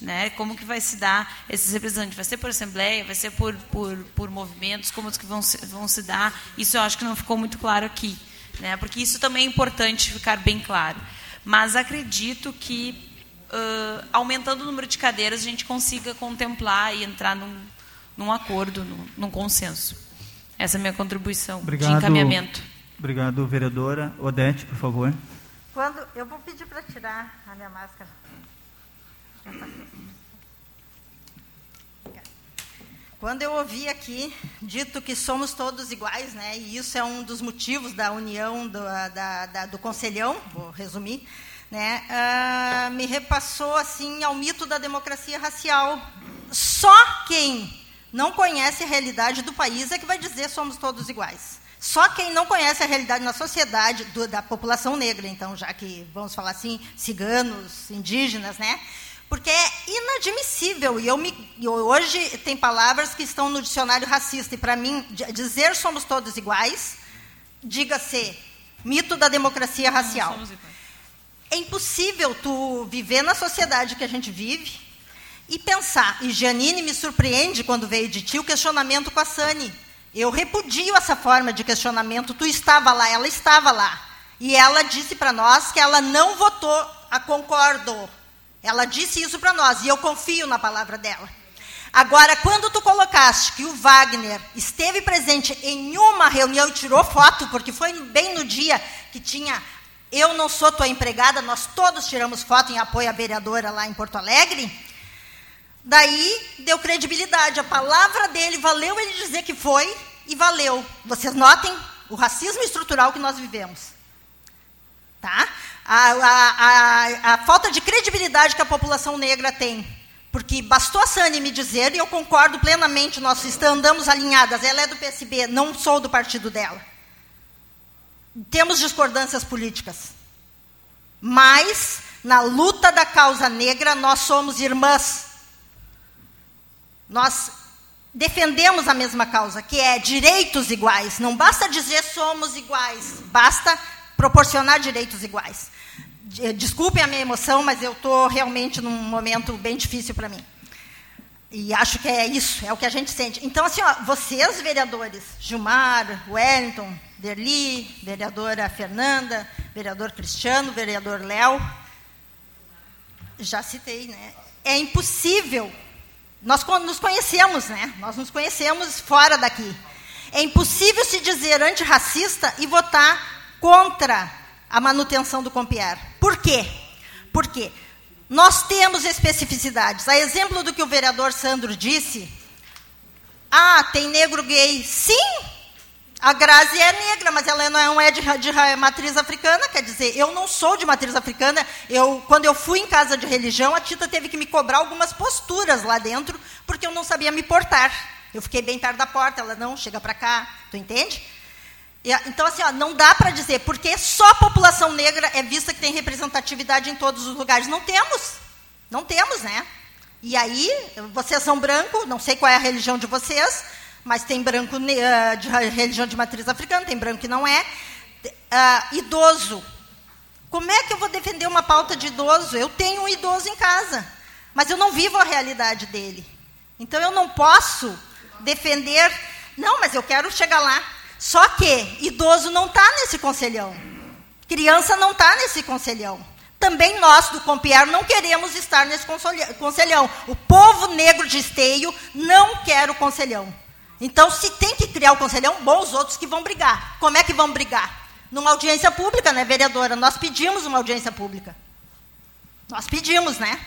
S10: Né? Como que vai se dar esses representantes? Vai ser por assembleia? Vai ser por, por, por movimentos? Como que vão se, vão se dar? Isso eu acho que não ficou muito claro aqui. Né? Porque isso também é importante ficar bem claro. Mas acredito que, ãh, aumentando o número de cadeiras, a gente consiga contemplar e entrar num, num acordo, num, num consenso. Essa é a minha contribuição
S1: Obrigado.
S10: de encaminhamento.
S1: Obrigado, vereadora. Odete, por favor.
S7: Quando, eu vou pedir para tirar a minha máscara. Quando eu ouvi aqui dito que somos todos iguais, né, e isso é um dos motivos da união do, da, da- do Conselhão, vou resumir, né, ah, me repassou assim ao mito da democracia racial. Só quem não conhece a realidade do país é que vai dizer somos todos iguais. Só quem não conhece a realidade na sociedade do- da população negra, então, já que vamos falar assim, ciganos, indígenas, né? Porque é inadmissível. E eu me, hoje tem palavras que estão no dicionário racista. E para mim, di- dizer somos todos iguais, diga-se mito da democracia racial. É impossível tu viver na sociedade que a gente vive e pensar. E Janine me surpreende quando veio de ti o questionamento com a Sani. Eu repudio essa forma de questionamento. Tu estava lá, ela estava lá. E ela disse para nós que ela não votou a concordo. Ela disse isso para nós e eu confio na palavra dela. Agora, quando tu colocaste que o Wagner esteve presente em uma reunião e tirou foto, porque foi bem no dia que tinha Eu não sou tua empregada, nós todos tiramos foto em apoio à vereadora lá em Porto Alegre. Daí deu credibilidade. A palavra dele valeu ele dizer que foi e valeu. Vocês notem o racismo estrutural que nós vivemos. Tá? A, a, a, a falta de credibilidade que a população negra tem. Porque bastou a Sani me dizer, e eu concordo plenamente, nós andamos alinhadas, ela é do PSB, não sou do partido dela. Temos discordâncias políticas. Mas, na luta da causa negra, nós somos irmãs. Nós defendemos a mesma causa, que é direitos iguais. Não basta dizer somos iguais, basta proporcionar direitos iguais. Desculpem a minha emoção, mas eu estou realmente num momento bem difícil para mim. E acho que é isso, é o que a gente sente. Então, assim, ó, vocês, vereadores, Gilmar, Wellington, Derli, vereadora Fernanda, vereador Cristiano, vereador Léo, já citei, né? É impossível nós nos conhecemos, né? Nós nos conhecemos fora daqui. É impossível se dizer antirracista e votar contra a manutenção do Compiar. Por quê? Porque nós temos especificidades. A exemplo do que o vereador Sandro disse, ah, tem negro gay. Sim, a Grazi é negra, mas ela não é de, de, matriz africana, quer dizer, eu não sou de matriz africana. Eu, quando eu fui em casa de religião, a Tita teve que me cobrar algumas posturas lá dentro, porque eu não sabia me portar. Eu fiquei bem perto da porta, ela não, chega para cá, tu entende? Então, assim, ó, não dá para dizer, porque só a população negra é vista que tem representatividade em todos os lugares. Não temos, não temos, né? E aí, vocês são branco, não sei qual é a religião de vocês, mas tem branco uh, de religião de matriz africana, tem branco que não é. Uh, idoso. Como é que eu vou defender uma pauta de idoso? Eu tenho um idoso em casa, mas eu não vivo a realidade dele. Então eu não posso defender. Não, mas eu quero chegar lá. Só que idoso não está nesse conselhão. Criança não está nesse conselhão. Também nós do Compiar não queremos estar nesse conselhão. O povo negro de esteio não quer o conselhão. Então, se tem que criar o conselhão, bom, os outros que vão brigar. Como é que vão brigar? Numa audiência pública, né, vereadora? Nós pedimos uma audiência pública. Nós pedimos, né?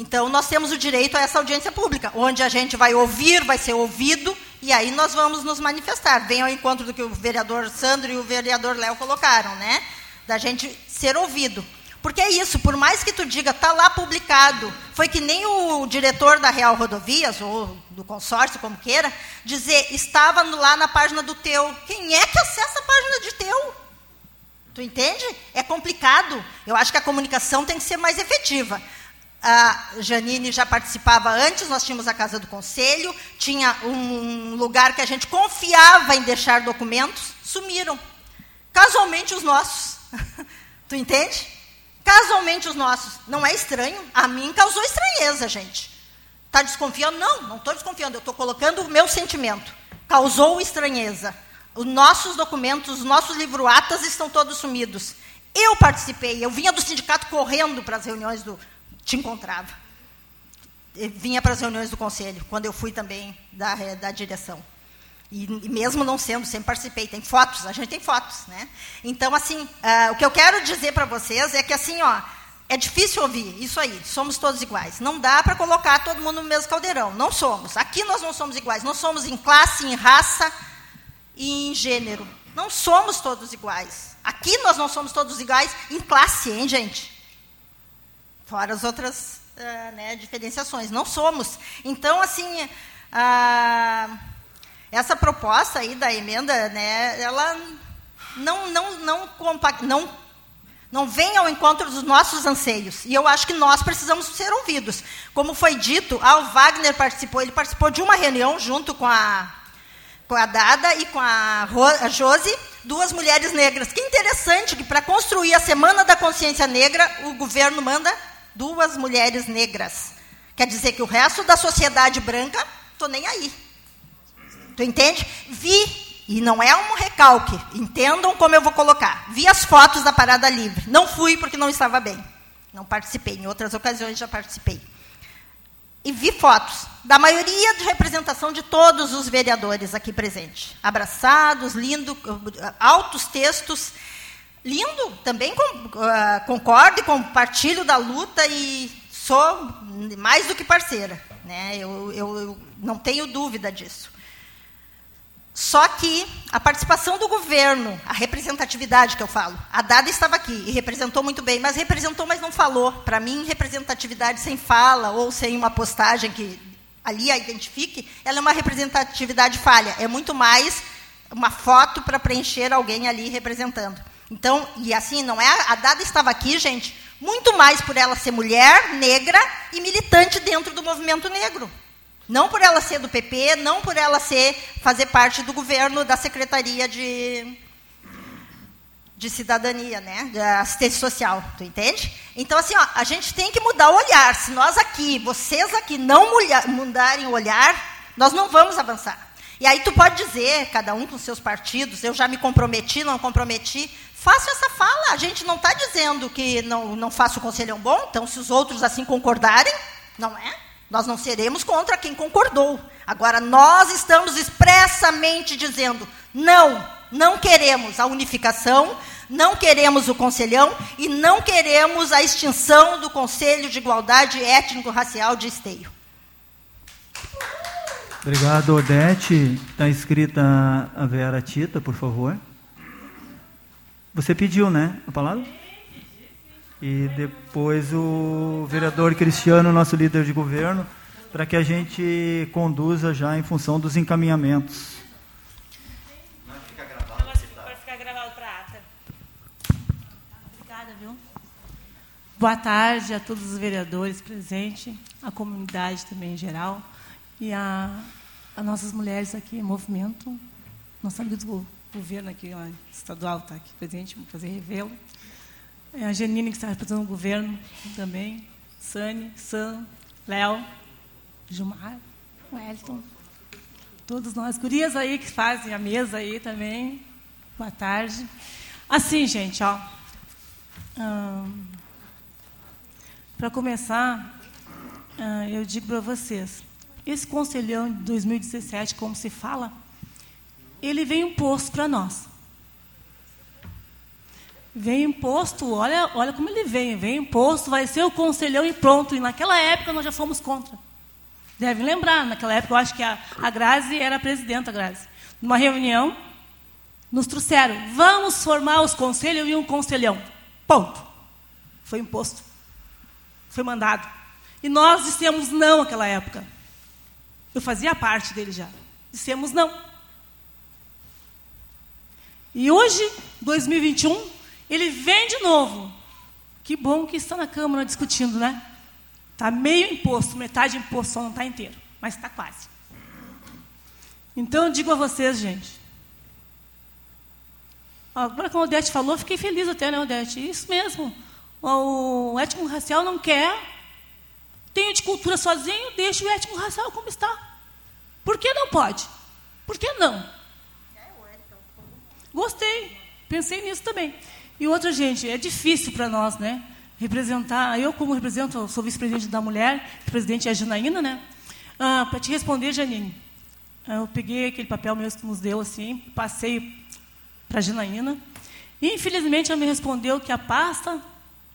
S7: Então, nós temos o direito a essa audiência pública, onde a gente vai ouvir, vai ser ouvido, e aí nós vamos nos manifestar. Vem ao encontro do que o vereador Sandro e o vereador Léo colocaram, né? Da gente ser ouvido. Porque é isso, por mais que tu diga, está lá publicado, foi que nem o diretor da Real Rodovias, ou do consórcio, como queira, dizer, estava lá na página do teu. Quem é que acessa a página de teu? Tu entende? É complicado. Eu acho que a comunicação tem que ser mais efetiva. A Janine já participava antes, nós tínhamos a Casa do Conselho, tinha um lugar que a gente confiava em deixar documentos, sumiram. Casualmente os nossos. tu entende? Casualmente os nossos. Não é estranho? A mim causou estranheza, gente. Está desconfiando? Não, não estou desconfiando. Eu estou colocando o meu sentimento. Causou estranheza. Os nossos documentos, os nossos livro-atas estão todos sumidos. Eu participei. Eu vinha do sindicato correndo para as reuniões do... Te encontrava. Vinha para as reuniões do conselho, quando eu fui também da, da direção. E, mesmo não sendo, sempre participei. Tem fotos, a gente tem fotos, né? Então, assim, uh, o que eu quero dizer para vocês é que, assim, ó, é difícil ouvir isso aí. Somos todos iguais. Não dá para colocar todo mundo no mesmo caldeirão. Não somos. Aqui nós não somos iguais. Não somos em classe, em raça e em gênero. Não somos todos iguais. Aqui nós não somos todos iguais em classe, hein, gente? Fora as outras uh, né, diferenciações. Não somos. Então, assim. Uh, essa proposta aí da emenda, né, ela não, não, não, não, não vem ao encontro dos nossos anseios. E eu acho que nós precisamos ser ouvidos. Como foi dito, ah, o Wagner participou, ele participou de uma reunião junto com a, com a Dada e com a, Ro, a Josi, duas mulheres negras. Que interessante que para construir a Semana da Consciência Negra, o governo manda duas mulheres negras. Quer dizer que o resto da sociedade branca, estou nem aí. Tu entende? Vi, e não é um recalque, entendam como eu vou colocar. Vi as fotos da Parada Livre. Não fui porque não estava bem. Não participei. Em outras ocasiões já participei. E vi fotos da maioria de representação de todos os vereadores aqui presentes. Abraçados, lindo, altos textos. Lindo, também com, uh, concordo e compartilho da luta e sou mais do que parceira. Né? Eu, eu, eu não tenho dúvida disso. Só que a participação do governo, a representatividade que eu falo, a Dada estava aqui e representou muito bem, mas representou, mas não falou. Para mim, representatividade sem fala ou sem uma postagem que ali a identifique, ela é uma representatividade falha. É muito mais uma foto para preencher alguém ali representando. Então, e assim, não é a Dada estava aqui, gente, muito mais por ela ser mulher, negra e militante dentro do movimento negro. Não por ela ser do PP, não por ela ser fazer parte do governo da Secretaria de, de Cidadania, né? Da assistência social, tu entende? Então, assim, ó, a gente tem que mudar o olhar. Se nós aqui, vocês aqui, não mudarem o olhar, nós não vamos avançar. E aí tu pode dizer, cada um com seus partidos, eu já me comprometi, não comprometi. Faça essa fala. A gente não está dizendo que não, não faço o conselhão bom, então se os outros assim concordarem, não é? Nós não seremos contra quem concordou. Agora, nós estamos expressamente dizendo: não, não queremos a unificação, não queremos o conselhão e não queremos a extinção do Conselho de Igualdade Étnico-Racial de Esteio.
S1: Obrigado, Odete. Está inscrita a Vera Tita, por favor. Você pediu, né, a palavra? E depois o vereador Cristiano, nosso líder de governo, para que a gente conduza já em função dos encaminhamentos.
S11: Boa tarde a todos os vereadores presentes, a comunidade também em geral e a, a nossas mulheres aqui em movimento, nosso amigo do governo aqui, ó, estadual está aqui presente, vou fazer revê-lo. É a Janine, que está representando o governo também, Sani, Sam, Léo, Gilmar, Wellington, todos nós, gurias aí que fazem a mesa aí também, boa tarde. Assim, gente, ó, hum, para começar, eu digo para vocês, esse conselhão de 2017, como se fala, ele vem imposto para nós. Vem imposto, olha, olha como ele vem, vem imposto, vai ser o conselhão e pronto. E naquela época nós já fomos contra. Devem lembrar, naquela época eu acho que a, a Grazi era a presidenta, a Grazi. Numa reunião, nos trouxeram, vamos formar os conselhos e um conselhão. Ponto. Foi imposto foi mandado. E nós dissemos não naquela época. Eu fazia parte dele já. Dissemos não. E hoje, 2021, ele vem de novo. Que bom que está na Câmara discutindo, né? Está meio imposto, metade imposto, só não está inteiro. Mas está quase. Então eu digo a vocês, gente. Agora, como o Odete falou, fiquei feliz até, né, Odete? Isso mesmo o étnico racial não quer, tem de cultura sozinho, deixa o étnico racial como está. Por que não pode? Por que não? Gostei, pensei nisso também. E outra, gente, é difícil para nós, né? Representar, eu como represento, sou vice-presidente da mulher, presidente é a Janaína, né? Ah, para te responder, Janine, eu peguei aquele papel mesmo que nos deu assim, passei para a Janaína. Infelizmente, ela me respondeu que a pasta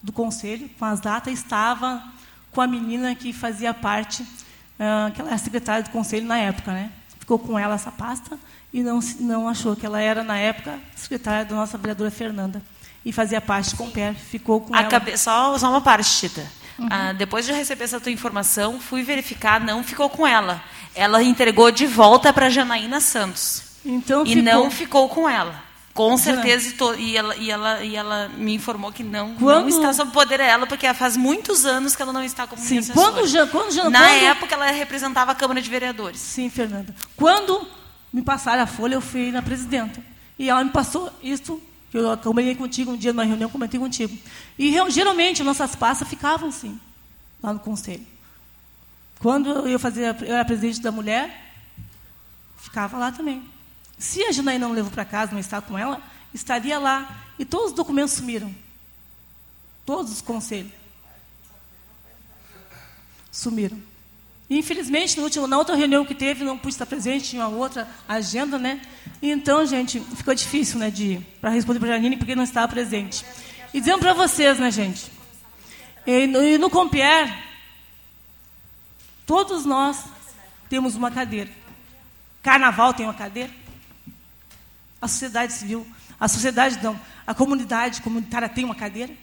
S11: do conselho, com as datas, estava com a menina que fazia parte, uh, que ela era secretária do conselho na época, né? Ficou com ela essa pasta e não, não achou que ela era, na época, secretária da nossa vereadora Fernanda. E fazia parte do Comper, ficou com ela.
S10: Só, só uma parte, Tita. Uhum. Ah, depois de receber essa tua informação, fui verificar, não ficou com ela. Ela entregou de volta para Janaína Santos.
S11: Então,
S10: e ficou... não ficou com ela. Com certeza, e ela, e, ela, e ela me informou que não, quando... não está sob poder dela, porque faz muitos anos que ela não está como
S11: Sim, quando, quando
S10: Na
S11: quando...
S10: época, ela representava a Câmara de Vereadores.
S11: Sim, Fernanda. Quando me passaram a folha, eu fui na presidenta. E ela me passou isso, que eu comentei contigo um dia numa reunião, comentei contigo. E geralmente, nossas pastas ficavam assim, lá no conselho. Quando eu, fazia, eu era presidente da mulher, ficava lá também. Se a Janaína não levou para casa, não está com ela, estaria lá. E todos os documentos sumiram. Todos os conselhos. Sumiram. Infelizmente, último, na outra reunião que teve, não pude estar presente, tinha uma outra agenda, né? Então, gente, ficou difícil, né, de para responder para a Janine, porque não estava presente. E dizendo para vocês, né, gente? E no, e no Compier, todos nós temos uma cadeira. Carnaval tem uma cadeira a sociedade civil, a sociedade não, a comunidade comunitária tem uma cadeira?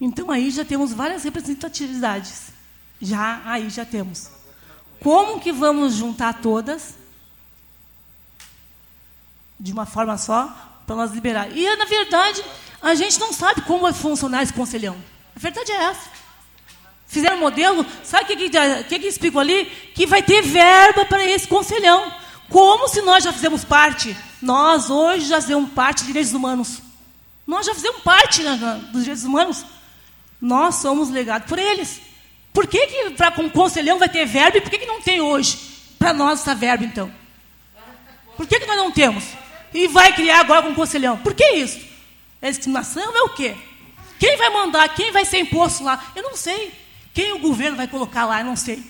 S11: Então aí já temos várias representatividades. Já aí já temos. Como que vamos juntar todas de uma forma só para nós liberar? E na verdade, a gente não sabe como vai funcionar esse conselhão. A verdade é essa. Fizeram um modelo, sabe o que, que, que, que ali? Que vai ter verba para esse conselhão. Como se nós já fizemos parte? Nós hoje já fizemos parte dos direitos humanos. Nós já fizemos parte né, dos direitos humanos. Nós somos legados por eles. Por que, que para um conselhão vai ter verbo e por que, que não tem hoje? Para nós essa verbo, então. Por que, que nós não temos? E vai criar agora com um conselhão. Por que isso? É discriminação? É o quê? Quem vai mandar? Quem vai ser imposto lá? Eu não sei. Quem o governo vai colocar lá? Eu não sei.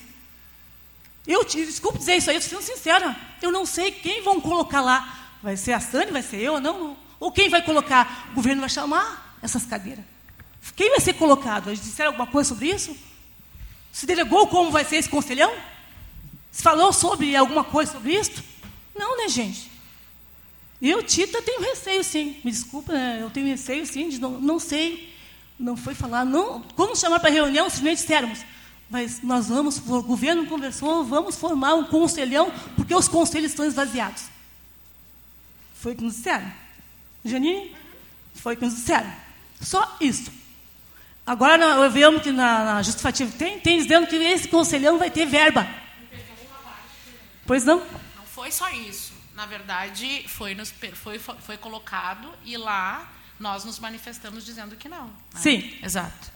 S11: Eu, desculpe dizer isso aí, eu sendo sincera. Eu não sei quem vão colocar lá. Vai ser a Sani, vai ser eu? Não. Ou quem vai colocar? O governo vai chamar essas cadeiras. Quem vai ser colocado? Eles disseram alguma coisa sobre isso? Se delegou como vai ser esse conselhão? Se falou sobre alguma coisa sobre isso? Não, né, gente? Eu, Tita, tenho receio, sim. Me desculpa, né? eu tenho receio, sim, de não, não sei. Não foi falar. Não, quando chamar para reunião, simplesmente dissermos, mas nós vamos, o governo conversou, vamos formar um conselhão, porque os conselhos estão esvaziados. Foi o que nos disseram. Janine? Foi o que nos disseram. Só isso. Agora eu vejo que na, na justificativa tem, tem dizendo que esse conselhão vai ter verba. Pois não?
S9: Não foi só isso. Na verdade, foi, nos, foi, foi, colocado e lá nós nos manifestamos dizendo que não. Né?
S11: Sim.
S9: Exato.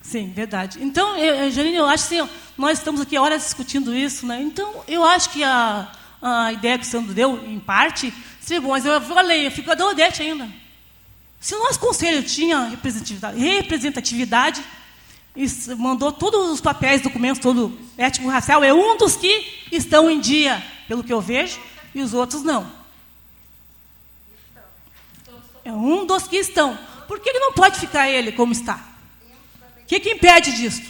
S11: Sim, verdade. Então, eu, Janine, eu acho que assim, nós estamos aqui horas discutindo isso, né? Então, eu acho que a, a ideia que o Sandro deu, em parte, seria bom, mas eu falei, eu fico a Odete ainda. Se o nosso conselho tinha representatividade, mandou todos os papéis, documentos, todo étnico-racial, é um dos que estão em dia, pelo que eu vejo, e os outros não. É um dos que estão. Por que ele não pode ficar ele como está? O que, que impede disso?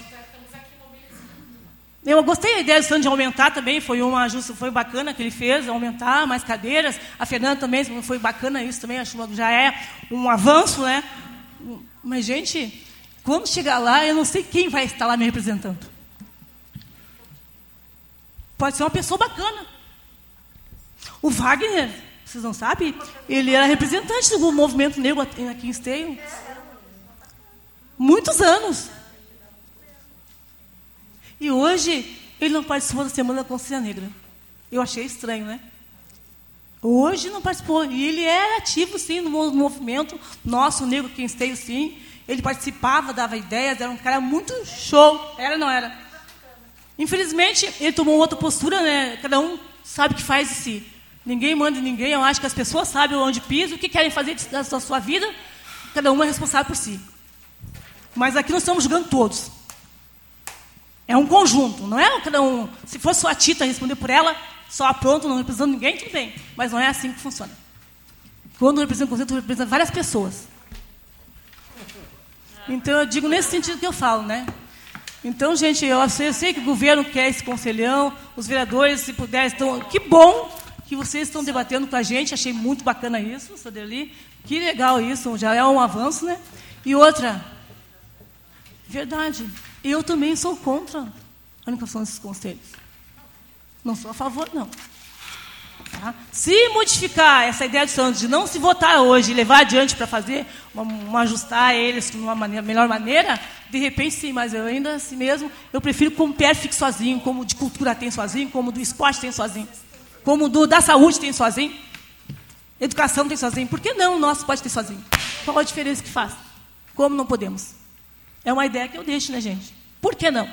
S11: Eu gostei da ideia do Sandro de aumentar também, foi uma foi bacana que ele fez, aumentar mais cadeiras. A Fernanda também foi bacana isso também, acho que já é um avanço, né? Mas, gente, quando chegar lá, eu não sei quem vai estar lá me representando. Pode ser uma pessoa bacana. O Wagner, vocês não sabem, ele era representante do movimento negro aqui em Esteio. Muitos anos. E hoje ele não participou da Semana da Consciência Negra. Eu achei estranho, né? Hoje não participou. E ele era ativo, sim, no movimento nosso, negro que esteio, sim. Ele participava, dava ideias, era um cara muito show. Era não era? Infelizmente, ele tomou outra postura, né? Cada um sabe o que faz de si. Ninguém manda em ninguém. Eu acho que as pessoas sabem onde pisam, o que querem fazer da sua vida. Cada um é responsável por si. Mas aqui nós estamos julgando todos. É um conjunto, não é cada um. Se fosse só a Tita responder por ela, só pronto, não representando ninguém, tudo bem. Mas não é assim que funciona. Quando representa o conceito, representa várias pessoas. Então eu digo nesse sentido que eu falo, né? Então, gente, eu sei, eu sei que o governo quer esse conselhão, os vereadores, se puder, estão. Que bom que vocês estão debatendo com a gente, achei muito bacana isso, Sodeli. Que legal isso, já é um avanço, né? E outra, verdade, eu também sou contra a unificação desses conselhos. Não sou a favor, não. Tá? Se modificar essa ideia do Santos de não se votar hoje e levar adiante para fazer, uma, uma, ajustar eles de uma maneira, melhor maneira, de repente sim, mas eu ainda assim mesmo, eu prefiro como PR fique sozinho, como de cultura tem sozinho, como do esporte tem sozinho, como do da saúde tem sozinho, educação tem sozinho. Por que não o nosso pode ter sozinho? Qual a diferença que faz? Como não podemos? É uma ideia que eu deixo, né, gente? Por que não?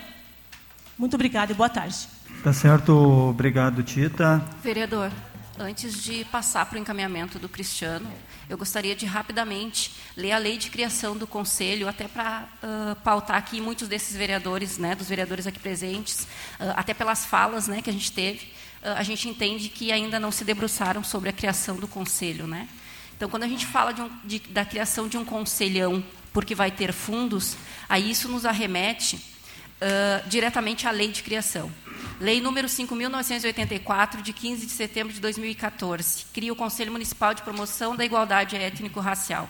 S11: Muito obrigada e boa tarde.
S1: Tá certo, obrigado, Tita.
S4: Vereador, antes de passar para o encaminhamento do Cristiano, eu gostaria de rapidamente ler a lei de criação do Conselho, até para uh, pautar aqui muitos desses vereadores, né, dos vereadores aqui presentes, uh, até pelas falas né, que a gente teve, uh, a gente entende que ainda não se debruçaram sobre a criação do Conselho. Né? Então, quando a gente fala de um, de, da criação de um conselhão porque vai ter fundos, aí isso nos arremete uh, diretamente à lei de criação. Lei número 5.984, de 15 de setembro de 2014, cria o Conselho Municipal de Promoção da Igualdade Étnico-Racial.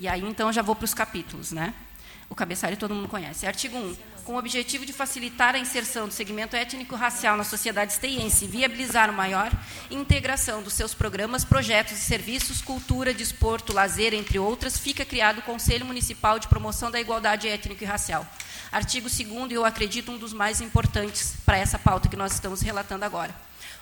S4: E aí, então, já vou para os capítulos, né? O cabeçalho todo mundo conhece. Artigo 1 com o objetivo de facilitar a inserção do segmento étnico-racial na sociedade esteiense e viabilizar uma maior integração dos seus programas, projetos e serviços, cultura, desporto, lazer, entre outras, fica criado o Conselho Municipal de Promoção da Igualdade Étnico e Racial. Artigo 2 e eu acredito um dos mais importantes para essa pauta que nós estamos relatando agora.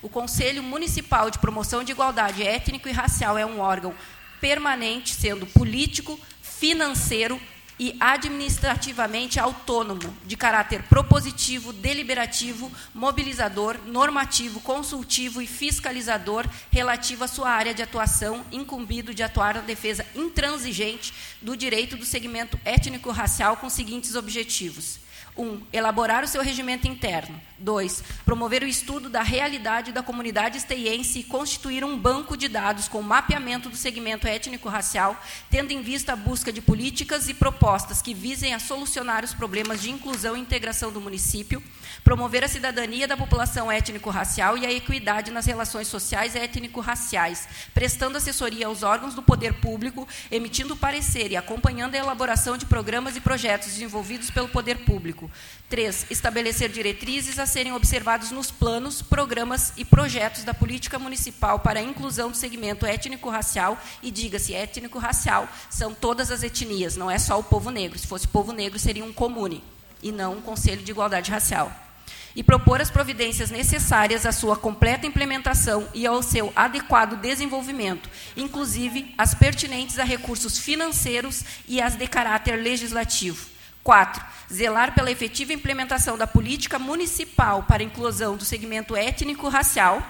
S4: O Conselho Municipal de Promoção de Igualdade Étnico e Racial é um órgão permanente, sendo político, financeiro, e administrativamente autônomo, de caráter propositivo, deliberativo, mobilizador, normativo, consultivo e fiscalizador relativo à sua área de atuação, incumbido de atuar na defesa intransigente do direito do segmento étnico-racial com os seguintes objetivos. 1. Um, elaborar o seu regimento interno. 2. Promover o estudo da realidade da comunidade esteiense e constituir um banco de dados com mapeamento do segmento étnico-racial, tendo em vista a busca de políticas e propostas que visem a solucionar os problemas de inclusão e integração do município, promover a cidadania da população étnico-racial e a equidade nas relações sociais étnico-raciais, prestando assessoria aos órgãos do poder público, emitindo parecer e acompanhando a elaboração de programas e projetos desenvolvidos pelo poder público. 3. Estabelecer diretrizes a serem observados nos planos, programas e projetos da política municipal para a inclusão do segmento étnico-racial, e diga-se étnico-racial, são todas as etnias, não é só o povo negro. Se fosse povo negro, seria um comune, e não um conselho de igualdade racial e propor as providências necessárias à sua completa implementação e ao seu adequado desenvolvimento, inclusive as pertinentes a recursos financeiros e as de caráter legislativo. 4. Zelar pela efetiva implementação da política municipal para a inclusão do segmento étnico-racial.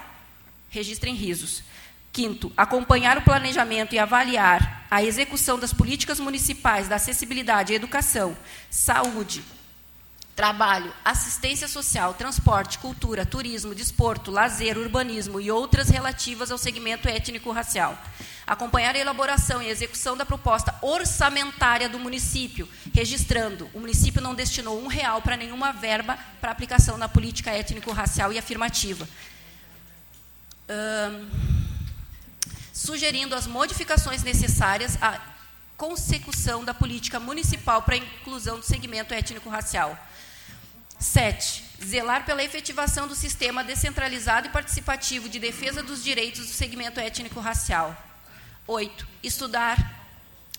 S4: Registrem risos. Quinto, acompanhar o planejamento e avaliar a execução das políticas municipais da acessibilidade à educação, saúde, trabalho, assistência social, transporte, cultura, turismo, desporto, lazer, urbanismo e outras relativas ao segmento étnico-racial. Acompanhar a elaboração e execução da proposta orçamentária do município, registrando, o município não destinou um real para nenhuma verba para aplicação na política étnico-racial e afirmativa. sugerindo as modificações necessárias à consecução da política municipal para a inclusão do segmento étnico-racial 7. Zelar pela efetivação do sistema descentralizado e participativo de defesa dos direitos do segmento étnico-racial. 8. Estudar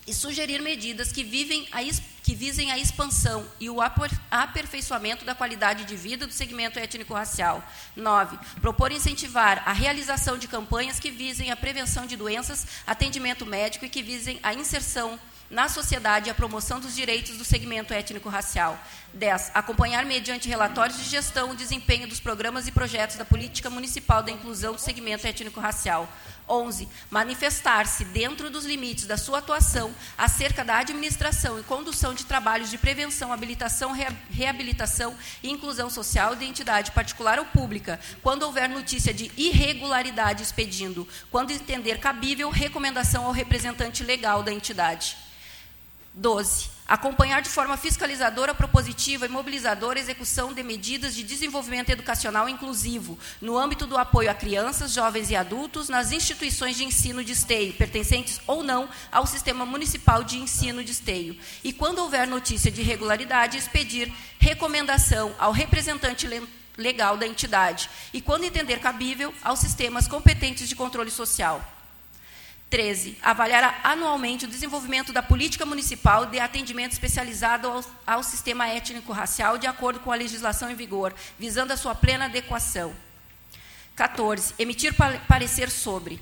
S4: e sugerir medidas que, vivem a, que visem a expansão e o aperfeiçoamento da qualidade de vida do segmento étnico-racial. 9. Propor incentivar a realização de campanhas que visem a prevenção de doenças, atendimento médico e que visem a inserção na sociedade e a promoção dos direitos do segmento étnico-racial. 10. Acompanhar, mediante relatórios de gestão, o desempenho dos programas e projetos da política municipal da inclusão do segmento étnico-racial. 11. Manifestar-se, dentro dos limites da sua atuação, acerca da administração e condução de trabalhos de prevenção, habilitação, reabilitação e inclusão social de entidade particular ou pública, quando houver notícia de irregularidade expedindo, quando entender cabível recomendação ao representante legal da entidade. 12. Acompanhar de forma fiscalizadora, propositiva e mobilizadora a execução de medidas de desenvolvimento educacional inclusivo no âmbito do apoio a crianças, jovens e adultos nas instituições de ensino de esteio, pertencentes ou não ao Sistema Municipal de Ensino de Esteio. E, quando houver notícia de irregularidade, expedir recomendação ao representante legal da entidade e, quando entender cabível, aos sistemas competentes de controle social. 13. Avaliar anualmente o desenvolvimento da política municipal de atendimento especializado ao, ao sistema étnico-racial, de acordo com a legislação em vigor, visando a sua plena adequação. 14. Emitir parecer sobre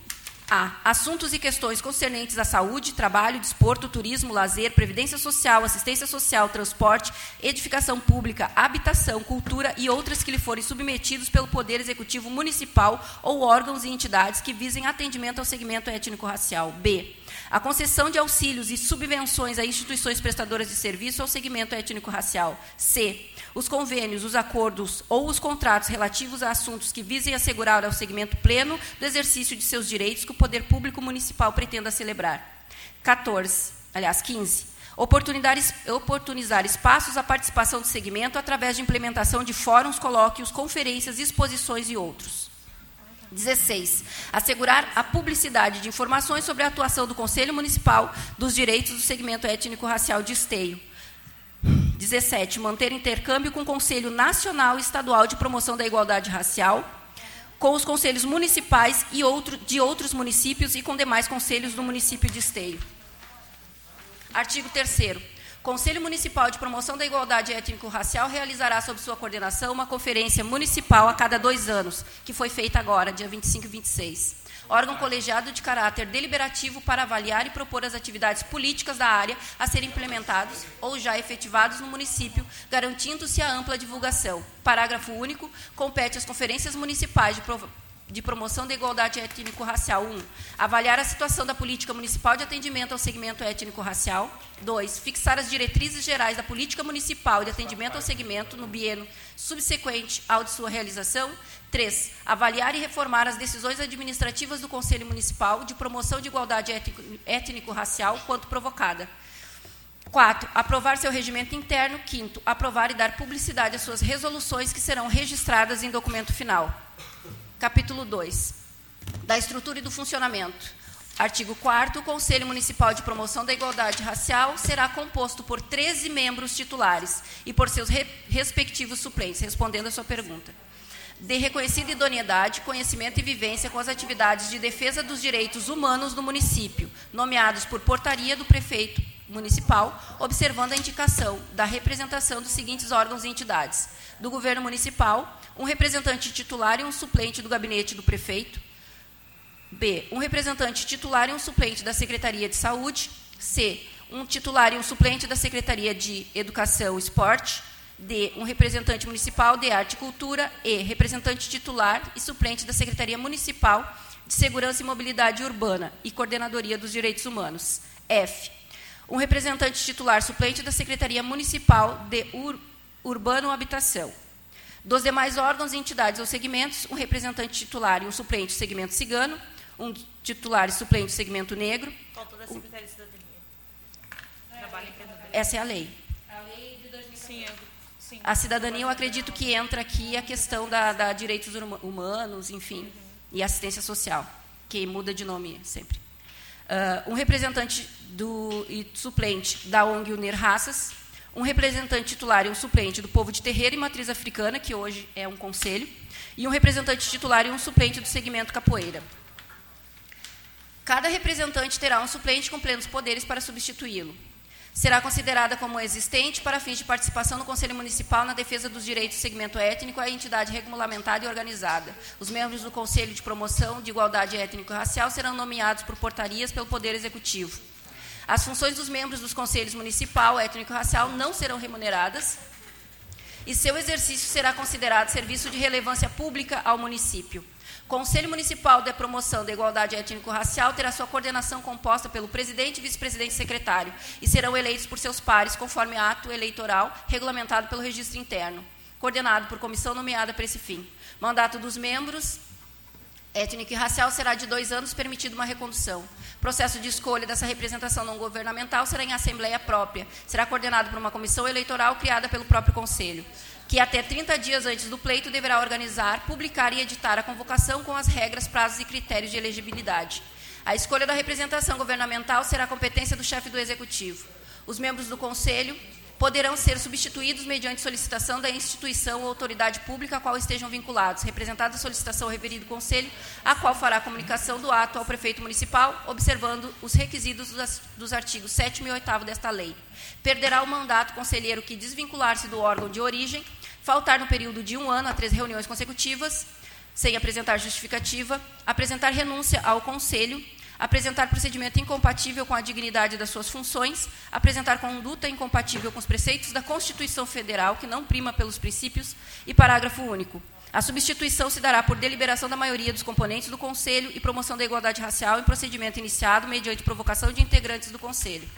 S4: a. Assuntos e questões concernentes à saúde, trabalho, desporto, turismo, lazer, previdência social, assistência social, transporte, edificação pública, habitação, cultura e outras que lhe forem submetidos pelo Poder Executivo Municipal ou órgãos e entidades que visem atendimento ao segmento étnico-racial. B. A concessão de auxílios e subvenções a instituições prestadoras de serviço ao segmento étnico-racial. C os convênios, os acordos ou os contratos relativos a assuntos que visem assegurar ao segmento pleno do exercício de seus direitos que o poder público municipal pretenda celebrar. 14, aliás, 15. Oportunizar espaços à participação do segmento através de implementação de fóruns, colóquios, conferências, exposições e outros. 16. Assegurar a publicidade de informações sobre a atuação do Conselho Municipal dos direitos do segmento étnico-racial de esteio. 17. Manter intercâmbio com o Conselho Nacional e Estadual de Promoção da Igualdade Racial, com os conselhos municipais e outro, de outros municípios e com demais conselhos do município de Esteio. Artigo 3 Conselho Municipal de Promoção da Igualdade Étnico-Racial realizará, sob sua coordenação, uma conferência municipal a cada dois anos, que foi feita agora, dia 25 e 26 órgão colegiado de caráter deliberativo para avaliar e propor as atividades políticas da área a serem implementados ou já efetivados no município, garantindo-se a ampla divulgação. Parágrafo único. Compete às conferências municipais de de promoção da igualdade étnico-racial. 1. Um, avaliar a situação da política municipal de atendimento ao segmento étnico-racial. 2. Fixar as diretrizes gerais da política municipal de atendimento ao segmento no bieno subsequente ao de sua realização. 3. Avaliar e reformar as decisões administrativas do Conselho Municipal de promoção de igualdade étnico-racial quanto provocada. 4. Aprovar seu regimento interno. 5. Aprovar e dar publicidade às suas resoluções que serão registradas em documento final. Capítulo 2. Da estrutura e do funcionamento. Artigo 4 O Conselho Municipal de Promoção da Igualdade Racial será composto por 13 membros titulares e por seus re respectivos suplentes, respondendo a sua pergunta. De reconhecida idoneidade, conhecimento e vivência com as atividades de defesa dos direitos humanos no município, nomeados por portaria do prefeito municipal, observando a indicação da representação dos seguintes órgãos e entidades: do governo municipal, um representante titular e um suplente do gabinete do prefeito. B. Um representante titular e um suplente da Secretaria de Saúde. C. Um titular e um suplente da Secretaria de Educação e Esporte. D. Um representante municipal de Arte e Cultura. E. Representante titular e suplente da Secretaria Municipal de Segurança e Mobilidade Urbana e Coordenadoria dos Direitos Humanos. F. Um representante titular suplente da Secretaria Municipal de Ur Urbano Habitação. Dos demais órgãos, entidades ou segmentos, um representante titular e um suplente do segmento cigano, um titular e suplente do segmento negro.
S10: Faltou da Secretaria de Cidadania.
S4: Essa é a lei.
S10: A lei de 2005.
S4: Sim, A cidadania, eu acredito que entra aqui a questão da, da direitos humanos, enfim, uhum. e assistência social, que muda de nome sempre. Uh, um representante do, e suplente da ONG Unir Raças, um representante titular e um suplente do povo de terreira e matriz africana, que hoje é um conselho, e um representante titular e um suplente do segmento capoeira. Cada representante terá um suplente com plenos poderes para substituí-lo. Será considerada como existente para fins de participação no Conselho Municipal na defesa dos direitos do segmento étnico a entidade regulamentada e organizada. Os membros do Conselho de Promoção de Igualdade Étnico-Racial serão nomeados por portarias pelo Poder Executivo. As funções dos membros dos conselhos municipal, étnico e racial não serão remuneradas e seu exercício será considerado serviço de relevância pública ao município. Conselho Municipal de Promoção da Igualdade Étnico-Racial terá sua coordenação composta pelo presidente, vice-presidente e secretário e serão eleitos por seus pares conforme ato eleitoral regulamentado pelo registro interno, coordenado por comissão nomeada para esse fim. Mandato dos membros étnico e racial será de dois anos, permitido uma recondução. Processo de escolha dessa representação não governamental será em assembleia própria. Será coordenado por uma comissão eleitoral criada pelo próprio Conselho, que até 30 dias antes do pleito deverá organizar, publicar e editar a convocação com as regras, prazos e critérios de elegibilidade. A escolha da representação governamental será competência do chefe do Executivo. Os membros do Conselho poderão ser substituídos mediante solicitação da instituição ou autoridade pública a qual estejam vinculados, representada a solicitação ao referido conselho, a qual fará comunicação do ato ao prefeito municipal, observando os requisitos dos artigos 7 e 8 desta lei. Perderá o mandato conselheiro que desvincular-se do órgão de origem, faltar no período de um ano a três reuniões consecutivas, sem apresentar justificativa, apresentar renúncia ao conselho, apresentar procedimento incompatível com a dignidade das suas funções, apresentar conduta incompatível com os preceitos da Constituição Federal, que não prima pelos princípios, e parágrafo único. A substituição se dará por deliberação da maioria dos componentes do Conselho e promoção da igualdade racial em procedimento iniciado mediante provocação de integrantes do Conselho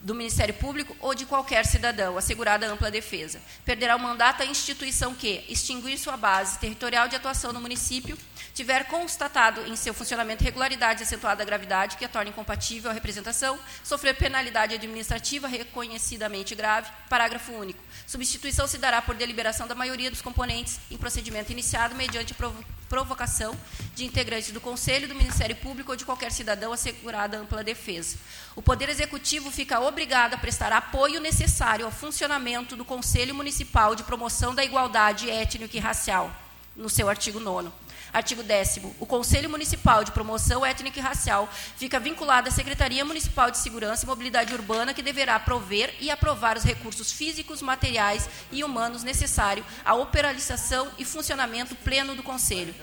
S4: do Ministério Público ou de qualquer cidadão, assegurada ampla defesa. Perderá o mandato a instituição que extinguir sua base territorial de atuação no município, tiver constatado em seu funcionamento regularidade acentuada gravidade que a torne incompatível a representação, sofrer penalidade administrativa reconhecidamente grave. Parágrafo único. Substituição se dará por deliberação da maioria dos componentes em procedimento iniciado mediante provocação de integrantes do Conselho, do Ministério Público ou de qualquer cidadão assegurada ampla defesa. O Poder Executivo fica obrigado a prestar apoio necessário ao funcionamento do Conselho Municipal de Promoção da Igualdade Étnica e Racial, no seu artigo 9 Artigo 10 O Conselho Municipal de Promoção Étnica e Racial fica vinculado à Secretaria Municipal de Segurança e Mobilidade Urbana, que deverá prover e aprovar os recursos físicos, materiais e humanos necessários à operação e funcionamento pleno do Conselho.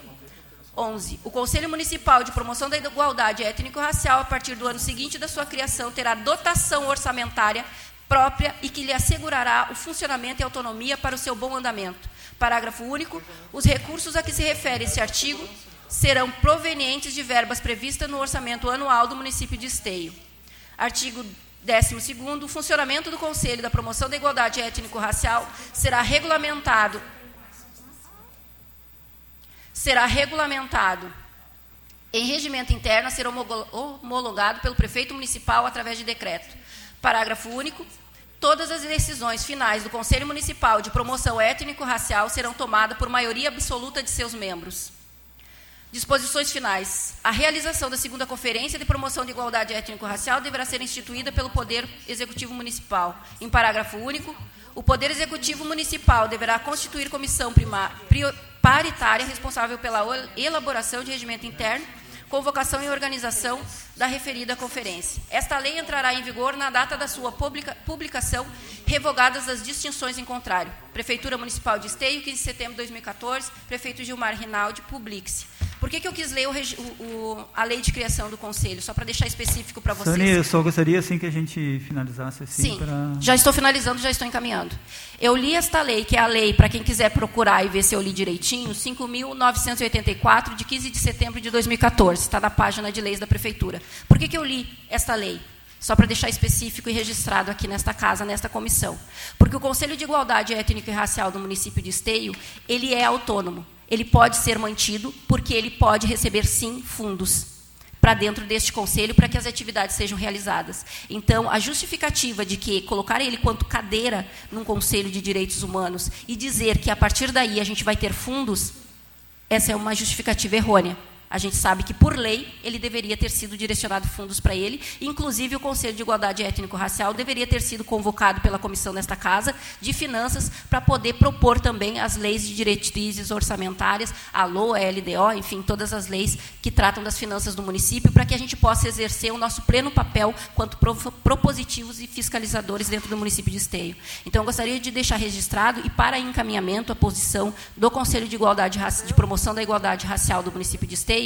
S4: 11. O Conselho Municipal de Promoção da Igualdade Étnico-Racial, a partir do ano seguinte da sua criação, terá dotação orçamentária própria e que lhe assegurará o funcionamento e autonomia para o seu bom andamento. Parágrafo único. Os recursos a que se refere esse artigo serão provenientes de verbas previstas no orçamento anual do município de Esteio. Artigo 12. O funcionamento do Conselho da Promoção da Igualdade Étnico-Racial será regulamentado será regulamentado em regimento interno a ser homologado pelo prefeito municipal através de decreto. Parágrafo único. Todas as decisões finais do Conselho Municipal de Promoção Étnico-Racial serão tomadas por maioria absoluta de seus membros. Disposições finais. A realização da segunda Conferência de Promoção de Igualdade Étnico-Racial deverá ser instituída pelo Poder Executivo Municipal. Em parágrafo único, o Poder Executivo Municipal deverá constituir comissão paritária responsável pela elaboração de regimento interno, convocação e organização da referida conferência. Esta lei entrará em vigor na data da sua publica, publicação, revogadas as distinções em contrário. Prefeitura Municipal de Esteio, 15 de setembro de 2014, prefeito Gilmar Rinaldi, publique-se. Por que, que eu quis ler o, o, a lei de criação do Conselho? Só para deixar específico para vocês.
S1: Sônia, eu só gostaria assim que a gente finalizasse assim.
S4: Sim,
S1: pra...
S4: já estou finalizando, já estou encaminhando. Eu li esta lei, que é a lei, para quem quiser procurar e ver se eu li direitinho, 5.984, de 15 de setembro de 2014. Está na página de leis da Prefeitura. Por que, que eu li esta lei? Só para deixar específico e registrado aqui nesta casa, nesta comissão. Porque o Conselho de Igualdade Étnica e Racial do município de Esteio, ele é autônomo ele pode ser mantido porque ele pode receber sim fundos para dentro deste conselho para que as atividades sejam realizadas. Então, a justificativa de que colocar ele quanto cadeira num conselho de direitos humanos e dizer que a partir daí a gente vai ter fundos, essa é uma justificativa errônea. A gente sabe que, por lei, ele deveria ter sido direcionado fundos para ele. Inclusive, o Conselho de Igualdade Étnico-Racial deveria ter sido convocado pela comissão desta Casa de Finanças para poder propor também as leis de diretrizes orçamentárias, a LOA, a LDO, enfim, todas as leis que tratam das finanças do município, para que a gente possa exercer o nosso pleno papel quanto propositivos e fiscalizadores dentro do município de Esteio. Então, eu gostaria de deixar registrado e para encaminhamento a posição do Conselho de Igualdade de Promoção da Igualdade Racial do município de Esteio,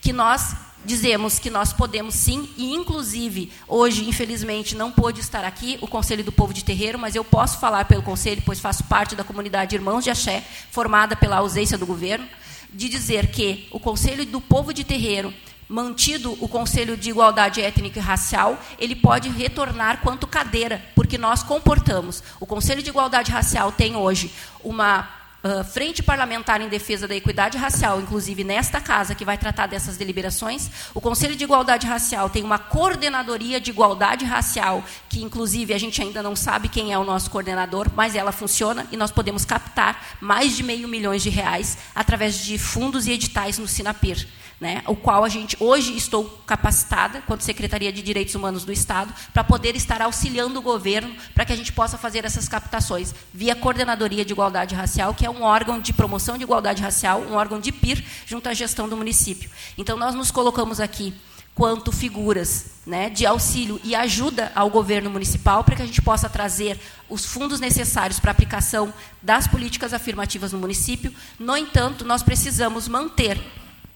S4: que nós dizemos que nós podemos sim, e inclusive, hoje, infelizmente, não pôde estar aqui o Conselho do Povo de Terreiro, mas eu posso falar pelo Conselho, pois faço parte da comunidade Irmãos de Axé, formada pela ausência do governo, de dizer que o Conselho do Povo de Terreiro, mantido o Conselho de Igualdade Étnica e Racial, ele pode retornar quanto cadeira, porque nós comportamos. O Conselho de Igualdade Racial tem hoje uma uh, Frente Parlamentar em Defesa da Equidade Racial, inclusive nesta casa, que vai tratar dessas deliberações. O Conselho de Igualdade Racial tem uma coordenadoria de igualdade racial, que inclusive a gente ainda não sabe quem é o nosso coordenador, mas ela funciona e nós podemos captar mais de meio milhões de reais através de fundos e editais no Sinapir né, o qual a gente hoje estou capacitada, quanto Secretaria de Direitos Humanos do Estado, para poder estar auxiliando o governo para que a gente possa fazer essas captações via Coordenadoria de Igualdade Racial, que é um órgão de promoção de igualdade racial, um órgão de PIR, junto à gestão do município. Então, nós nos colocamos aqui quanto figuras né, de auxílio e ajuda ao governo municipal para que a gente possa trazer os fundos necessários para a aplicação das políticas afirmativas no município. No entanto, nós precisamos manter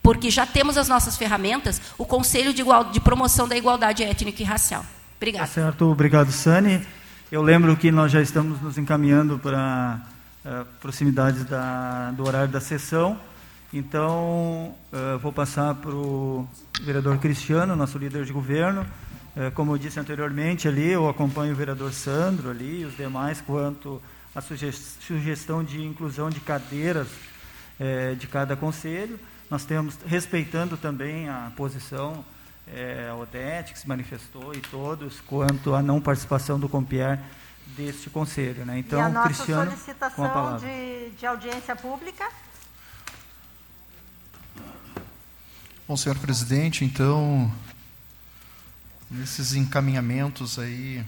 S4: porque já temos as nossas ferramentas, o Conselho de, Igual, de Promoção da Igualdade Étnica e Racial. Obrigada.
S1: Tá certo, obrigado, Sani. Eu lembro que nós já estamos nos encaminhando para uh, proximidades da, do horário da sessão. Então, uh, vou passar para o vereador Cristiano, nosso líder de governo. Uh, como eu disse anteriormente, ali eu acompanho o vereador Sandro ali e os demais quanto à sugestão de inclusão de cadeiras de cada conselho. Nós temos, respeitando também a posição, é, a Odete, que se manifestou, e todos, quanto à não participação do Compier deste conselho. Né? Então,
S7: e a nossa
S1: Cristiano,
S7: solicitação de, de audiência pública?
S2: Bom, senhor presidente, então, nesses encaminhamentos aí,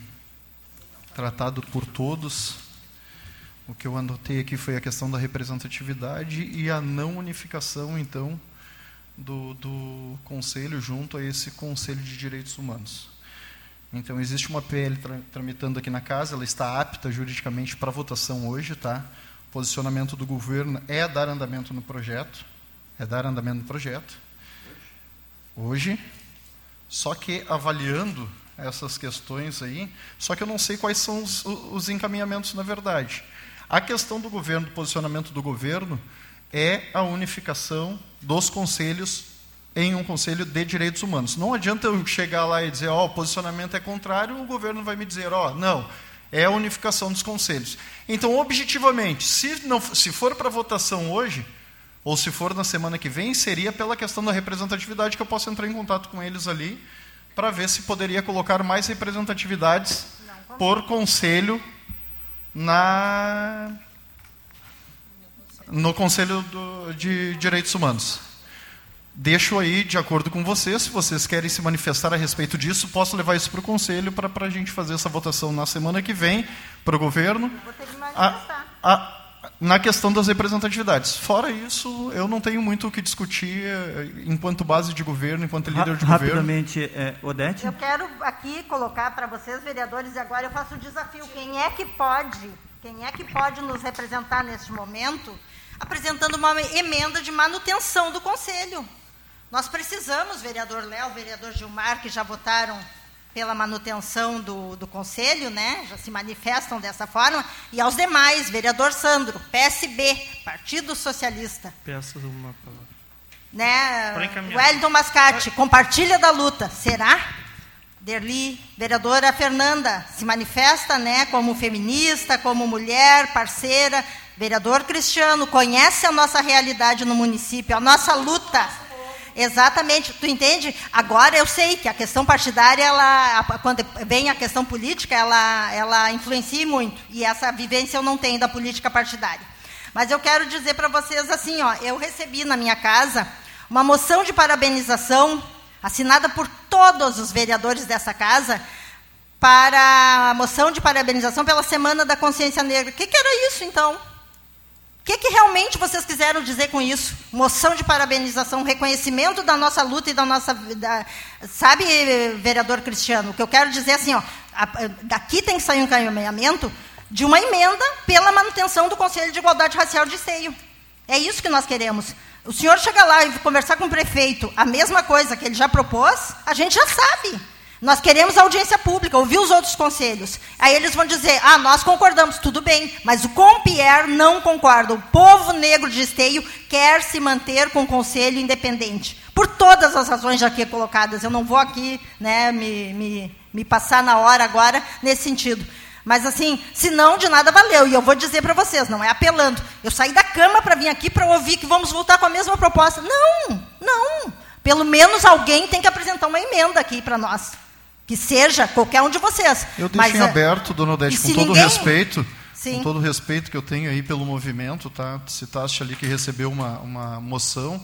S2: tratado por todos, o que eu anotei aqui foi a questão da representatividade e a não unificação, então, do, do Conselho junto a esse Conselho de Direitos Humanos. Então, existe uma PL tra tramitando aqui na casa, ela está apta juridicamente para votação hoje, tá? O posicionamento do governo é dar andamento no projeto, é dar andamento no projeto. Hoje, só que avaliando essas questões aí, só que eu não sei quais são os, os encaminhamentos na verdade. A questão do governo, do posicionamento do governo, é a unificação dos conselhos em um conselho de direitos humanos. Não adianta eu chegar lá e dizer, ó, oh, o posicionamento é contrário, o governo vai me dizer, ó, oh, não, é a unificação dos conselhos. Então, objetivamente, se, não, se for para votação hoje, ou se for na semana que vem, seria pela questão da representatividade que eu posso entrar em contato com eles ali para ver se poderia colocar mais representatividades por conselho na no Conselho do, de Direitos Humanos. Deixo aí, de acordo com vocês, se vocês querem se manifestar a respeito disso, posso levar isso para o Conselho para a gente fazer essa votação na semana que vem para o governo.
S7: vou ter que manifestar.
S2: A, a, na questão das representatividades. Fora isso, eu não tenho muito o que discutir eh, enquanto base de governo, enquanto líder de
S1: Rapidamente,
S2: governo.
S1: Rapidamente, é, Odete?
S7: Eu quero aqui colocar para vocês, vereadores, e agora eu faço o desafio. Quem é que pode, quem é que pode nos representar neste momento, apresentando uma emenda de manutenção do Conselho? Nós precisamos, vereador Léo, vereador Gilmar, que já votaram pela manutenção do, do Conselho, né? já se manifestam dessa forma, e aos demais, vereador Sandro, PSB, Partido Socialista.
S6: Peço uma palavra.
S7: Né? Wellington Mascate, compartilha da luta. Será? Derli, vereadora Fernanda, se manifesta né, como feminista, como mulher, parceira. Vereador Cristiano, conhece a nossa realidade no município, a nossa luta Exatamente, tu entende? Agora eu sei que a questão partidária, ela, quando vem a questão política, ela, ela influencia muito. E essa vivência eu não tenho da política partidária. Mas eu quero dizer para vocês assim, ó, eu recebi na minha casa uma moção de parabenização assinada por todos os vereadores dessa casa para a moção de parabenização pela Semana da Consciência Negra. O que, que era isso, então? Que, que realmente vocês quiseram dizer com isso? Moção de parabenização, reconhecimento da nossa luta e da nossa. Sabe, vereador Cristiano, o que eu quero dizer é assim, ó, daqui tem que sair um encaminhamento de uma emenda pela manutenção do Conselho de Igualdade Racial de Seio. É isso que nós queremos. O senhor chega lá e conversar com o prefeito a mesma coisa que ele já propôs, a gente já sabe. Nós queremos audiência pública, ouvir os outros conselhos. Aí eles vão dizer: ah, nós concordamos, tudo bem, mas o Compierre não concorda. O povo negro de Esteio quer se manter com o conselho independente. Por todas as razões já aqui colocadas. Eu não vou aqui né, me, me, me passar na hora agora nesse sentido. Mas assim, se não, de nada valeu. E eu vou dizer para vocês, não é apelando. Eu saí da cama para vir aqui para ouvir que vamos voltar com a mesma proposta. Não, não. Pelo menos alguém tem que apresentar uma emenda aqui para nós que seja qualquer um de vocês.
S2: Eu deixo Mas, em é, aberto, dona Odete, com todo ninguém... respeito, Sim. com todo o respeito que eu tenho aí pelo movimento, tá? Citaste ali que recebeu uma, uma moção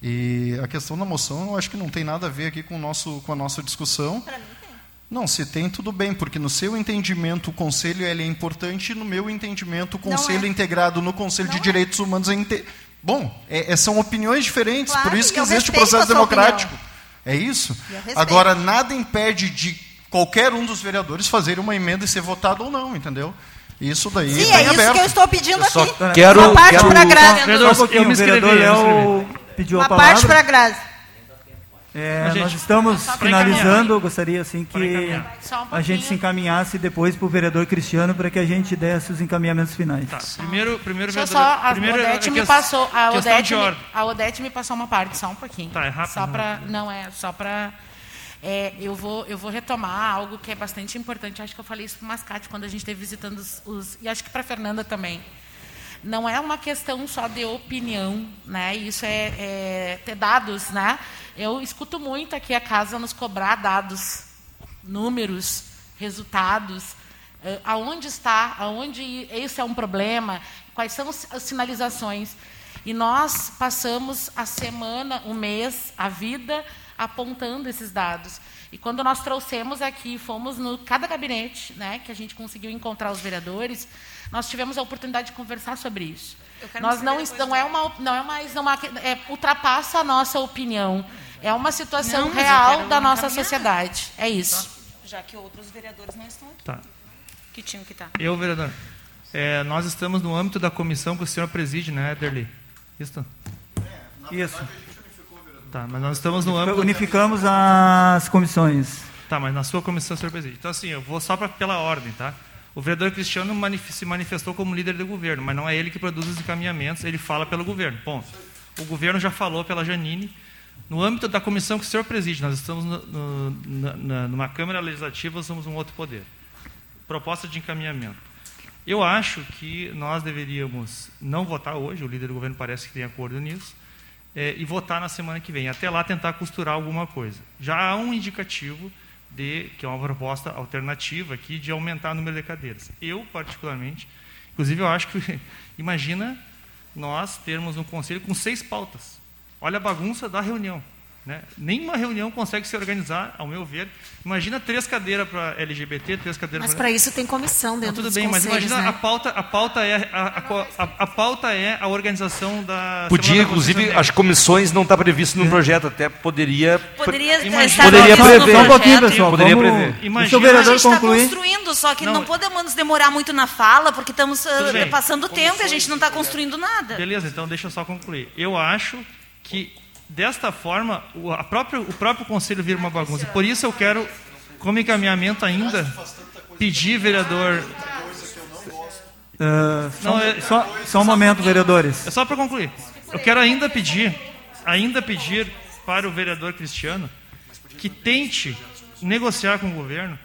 S2: e a questão da moção, eu acho que não tem nada a ver aqui com, o nosso, com a nossa discussão. Para mim tem. Não, se tem, tudo bem, porque no seu entendimento o conselho ele é importante e no meu entendimento o conselho é. integrado no Conselho não de é. Direitos Humanos é... Inte... Bom, é, é, são opiniões diferentes, claro, por isso que existe o processo democrático. Opinião. É isso? Agora, nada impede de qualquer um dos vereadores fazer uma emenda e ser votado ou não, entendeu? Isso daí
S7: Sim, é isso
S2: aberto.
S7: que eu estou pedindo eu aqui.
S5: Quero,
S7: uma parte
S5: quero,
S7: para a Grazi.
S1: Vereador, eu me inscrevi, Léo pediu
S7: uma
S1: a palavra.
S7: parte para a Grazi.
S1: É, gente, nós estamos finalizando, gostaria assim que um a gente se encaminhasse depois para o vereador Cristiano para que a gente desse os encaminhamentos finais. Tá.
S6: Primeiro, primeiro
S9: Deixa
S6: vereador,
S9: só, a
S6: primeiro,
S9: Odete me passou, a Odete, me, a Odete me passou uma parte, só um pouquinho.
S6: Tá, é rápido.
S9: Só para, não é, só para é, eu, vou, eu vou retomar algo que é bastante importante. Acho que eu falei isso para o Mascate quando a gente esteve visitando os, os. E acho que para a Fernanda também. Não é uma questão só de opinião, né? Isso é, é ter dados, né? Eu escuto muito aqui a casa nos cobrar dados, números, resultados, uh, aonde está, aonde isso é um problema, quais são as sinalizações. E nós passamos a semana, o mês, a vida apontando esses dados. E quando nós trouxemos aqui, fomos no cada gabinete, né, que a gente conseguiu encontrar os vereadores, nós tivemos a oportunidade de conversar sobre isso. Nós não não é uma não é mais uma é, ultrapassa a nossa opinião. É uma situação não, real da nossa sociedade. É isso.
S10: Já que outros vereadores não estão aqui.
S6: Tá.
S10: Que tinham que estar.
S6: Eu, vereador. É, nós estamos no âmbito da comissão que o senhor preside, né, Ederly? Isso?
S1: Isso.
S6: Tá, mas nós estamos no âmbito...
S1: Unificamos as comissões.
S6: Tá, mas na sua comissão, senhor presidente. Então, assim, eu vou só pra, pela ordem, tá? O vereador Cristiano manif se manifestou como líder do governo, mas não é ele que produz os encaminhamentos, ele fala pelo governo. Ponto. O governo já falou pela Janine. No âmbito da comissão que o senhor preside, nós estamos no, no, na, numa Câmara Legislativa, somos um outro poder. Proposta de encaminhamento. Eu acho que nós deveríamos não votar hoje, o líder do governo parece que tem acordo nisso, é, e votar na semana que vem. Até lá tentar costurar alguma coisa. Já há um indicativo de que é uma proposta alternativa aqui de aumentar o número de cadeiras. Eu particularmente, inclusive eu acho que imagina nós termos um conselho com seis pautas. Olha a bagunça da reunião. Né? Nenhuma reunião consegue se organizar, ao meu ver. Imagina três cadeiras para LGBT, três cadeiras
S8: Mas
S6: para...
S8: isso tem comissão dentro
S6: Não, tudo
S8: dos
S6: bem, mas imagina
S8: né?
S6: a pauta, a pauta é a, a, a, a pauta é a organização da
S5: Podia,
S6: da
S5: inclusive, as comissões não está previsto no projeto, até poderia
S10: Poderia
S6: Imagina-
S10: estar
S5: poderia prever.
S1: Só um pouquinho, pessoal.
S5: Poderia
S1: vamos-
S5: prever.
S1: Deixa o
S6: Imagina-
S10: A
S1: vereador
S10: gente está construindo, só que não,
S6: Não.
S10: podemos demorar muito na fala, porque estamos ah,
S6: bem.
S10: passando tempo e a gente não está construindo nada.
S6: Beleza, então deixa eu só concluir. Eu acho que desta forma o, a própria, o próprio conselho vira uma bagunça. Por isso eu quero, como encaminhamento ainda, pedir, vereador.
S1: Ah, só,
S6: Não, é-
S1: só, só um momento, vereadores.
S6: É só para concluir. Eu quero ainda pedir, ainda pedir para o vereador Cristiano que tente negociar com o governo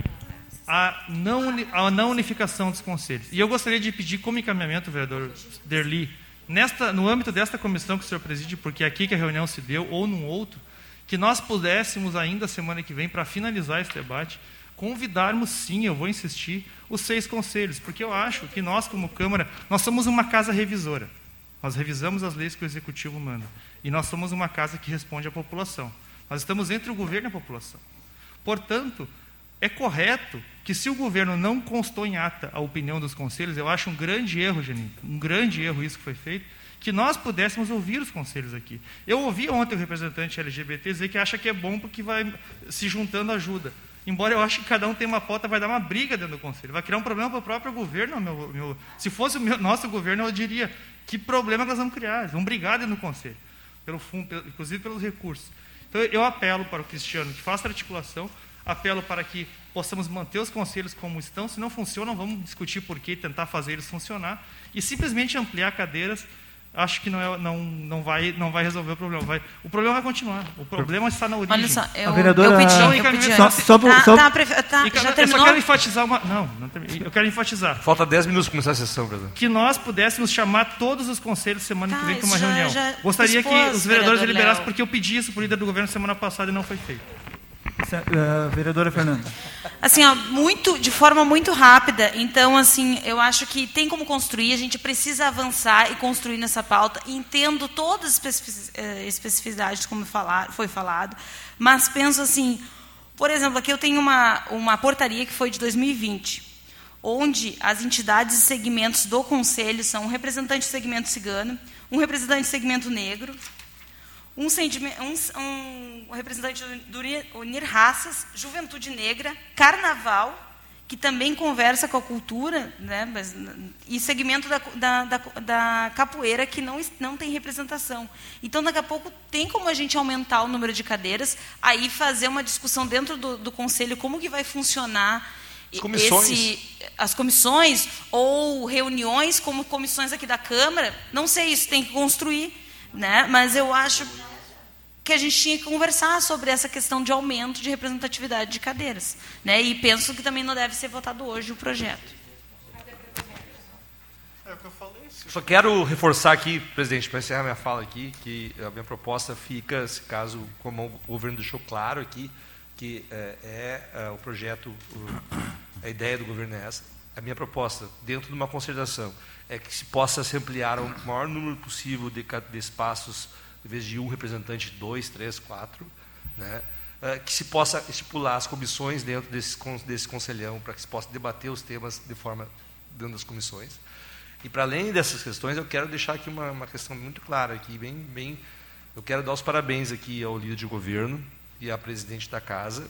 S6: a não, a não unificação dos conselhos. E eu gostaria de pedir como encaminhamento, vereador Derli, nesta, no âmbito desta comissão que o senhor preside, porque é aqui que a reunião se deu, ou num outro, que nós pudéssemos ainda semana que vem, para finalizar esse debate, convidarmos sim, eu vou insistir, os seis conselhos, porque eu acho que nós, como Câmara, nós somos uma casa revisora. Nós revisamos as leis que o Executivo manda. E nós somos uma casa que responde à população. Nós estamos entre o governo e a população. Portanto, é correto que se o governo não constou em ata a opinião dos conselhos, eu acho um grande erro, Janine, um grande erro isso que foi feito, que nós pudéssemos ouvir os conselhos aqui. Eu ouvi ontem o representante LGBT dizer que acha que é bom porque vai se juntando ajuda. Embora eu ache que cada um tem uma pauta, vai dar uma briga dentro do conselho. Vai criar um problema para o próprio governo. Meu, meu- se fosse o meu- nosso governo, eu diria que problema nós vamos criar. Vamos brigar dentro do conselho, pelo fundo, pelo- inclusive pelos recursos. Então eu apelo para o Cristiano que faça articulação, apelo para que possamos manter os conselhos como estão. Se não funcionam, vamos discutir por quê, tentar fazer eles funcionar e simplesmente ampliar cadeiras. Acho que não, é, não, não, vai, não vai resolver o problema. Vai, o problema vai continuar. O problema está na origem.
S10: Olha só, eu,
S1: A vereadora-
S10: eu pedi,
S1: Só-
S10: eu pedi
S1: só- só por-
S10: tá,
S1: só-
S10: tá, prefe- tá,
S6: E,
S10: já
S6: eu só quero enfatizar uma. Não, não terminei. eu quero enfatizar.
S5: Falta 10 minutos para começar a sessão, presidente.
S6: Que nós pudéssemos chamar todos os conselhos semana
S10: Tá,
S6: que vem para
S10: isso
S6: uma
S10: já-
S6: reunião.
S10: já
S6: Gostaria que
S10: expôs,
S6: os vereadores
S10: vereador
S6: deliberassem, porque eu pedi isso para o líder do governo semana passada e não foi feito.
S1: Ah, vereadora Fernanda.
S10: Assim, ó, muito, de forma muito rápida. Então, assim, eu acho que tem como construir. A gente precisa avançar e construir nessa pauta. Entendo todas as eh, especificidades, como falar, foi falado, mas penso assim, por exemplo, aqui eu tenho uma, uma portaria que foi de 2020, onde as entidades e segmentos do conselho são um representante do segmento cigano, um representante do segmento negro, um, um- um representante do Uni- Unir Raças, Juventude Negra, Carnaval, que também conversa com a cultura, né, mas, e segmento da, da, da, da capoeira, que não, não tem representação. Então, daqui a pouco, tem como a gente aumentar o número de cadeiras, aí fazer uma discussão dentro do, do conselho, como que vai funcionar
S5: As comissões.
S10: esse, as comissões ou reuniões como comissões aqui da Câmara, não sei, isso tem que construir, né? mas eu acho que a gente tinha que conversar sobre essa questão de aumento de representatividade de cadeiras. Né? E penso que também não deve ser votado hoje o projeto.
S5: Só quero reforçar aqui, presidente, para encerrar minha fala aqui, que a minha proposta fica, se caso, como o governo deixou claro aqui, que é, é, é, o projeto, o- a ideia do governo é essa. A minha proposta, dentro de uma concertação, é que se possa se ampliar o maior número possível de, de espaços, em vez de um representante, dois, três, quatro, né? Eh, que se possa estipular as comissões dentro desse, desse conselhão, para que se possa debater os temas de forma dentro das comissões. E para além dessas questões, eu quero deixar aqui uma, uma questão muito clara aqui, bem, bem, eu quero dar os parabéns aqui ao líder de governo e à presidente da casa,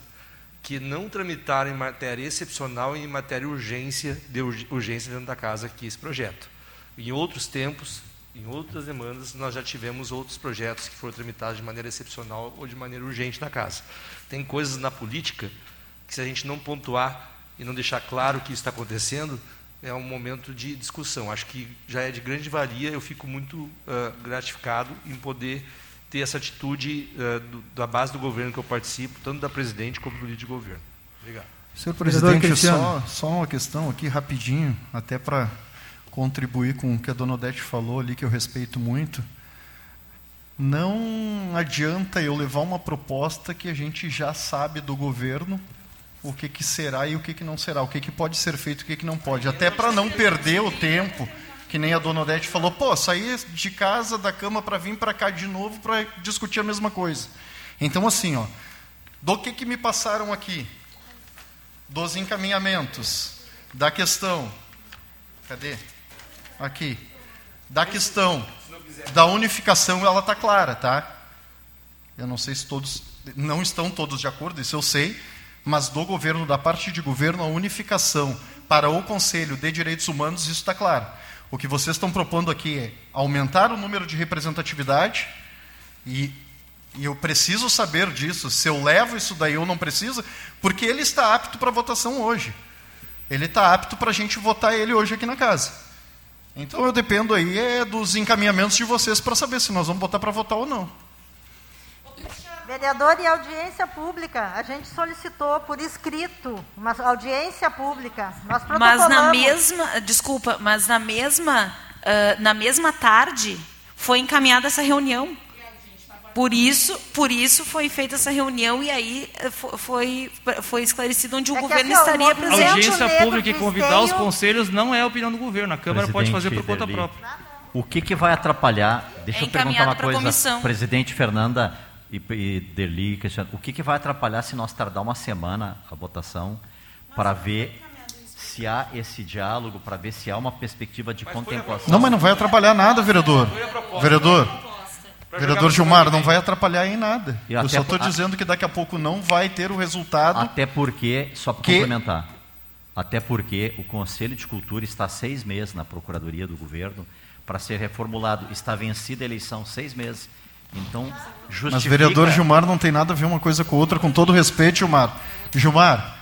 S5: que não tramitaram em matéria excepcional e em matéria urgência de urg- urgência dentro da casa aqui esse projeto. Em outros tempos, em outras demandas, nós já tivemos outros projetos que foram tramitados de maneira excepcional ou de maneira urgente na casa. Tem coisas na política que, se a gente não pontuar e não deixar claro que está acontecendo, é um momento de discussão. Acho que já é de grande valia, eu fico muito uh, gratificado em poder ter essa atitude uh, do, da base do governo que eu participo, tanto da presidente como do líder de governo. Obrigado.
S2: Senhor presidente, só, só uma questão aqui rapidinho, até para contribuir com o que a dona Odete falou ali, que eu respeito muito. Não adianta eu levar uma proposta que a gente já sabe do governo o que, que será e o que, que não será, o que, que pode ser feito e o que, que não pode. Até para não perder o tempo, que nem a dona Odete falou, pô, sair de casa, da cama para vir para cá de novo para discutir a mesma coisa. Então, assim, ó, do que, que me passaram aqui? Dos encaminhamentos, da questão. Cadê? Aqui. Da questão da unificação, ela está clara, tá? Eu não sei se todos. Não estão todos de acordo, isso eu sei mas do governo, da parte de governo, a unificação para o Conselho de Direitos Humanos, isso está claro. O que vocês estão propondo aqui é aumentar o número de representatividade e, e eu preciso saber disso, se eu levo isso daí ou não preciso, porque ele está apto para votação hoje. Ele está apto para a gente votar ele hoje aqui na casa. Então eu dependo aí é, dos encaminhamentos de vocês para saber se nós vamos botar para votar ou não.
S7: Vereador, e audiência pública? A gente solicitou por escrito uma audiência pública. Nós
S10: mas na mesma, desculpa, mas na mesma, uh, na mesma tarde foi encaminhada essa reunião. Por isso, por isso foi feita essa reunião e aí foi, foi esclarecido onde o é governo assim, estaria presente.
S6: A audiência pública e convidar os conselhos não é a opinião do governo. A Câmara Presidente pode fazer por conta própria.
S3: O que, que vai atrapalhar? Deixa é eu perguntar uma coisa, comissão. presidente Fernanda e, e Derli, Cristiano, o que, que vai atrapalhar se nós tardar uma semana a votação para ver se há esse diálogo, para ver se há uma perspectiva de contemplação?
S2: Não, mas não vai atrapalhar nada, vereador. Vereador. Vereador Gilmar, não vai atrapalhar em nada. E Eu só estou dizendo que daqui a pouco não vai ter o resultado.
S3: Até porque, só para que... complementar, até porque o Conselho de Cultura está seis meses na Procuradoria do Governo para ser reformulado. Está vencida a eleição seis meses. Então, justifica...
S2: Mas vereador Gilmar não tem nada a ver uma coisa com outra, com todo respeito, Gilmar. Gilmar,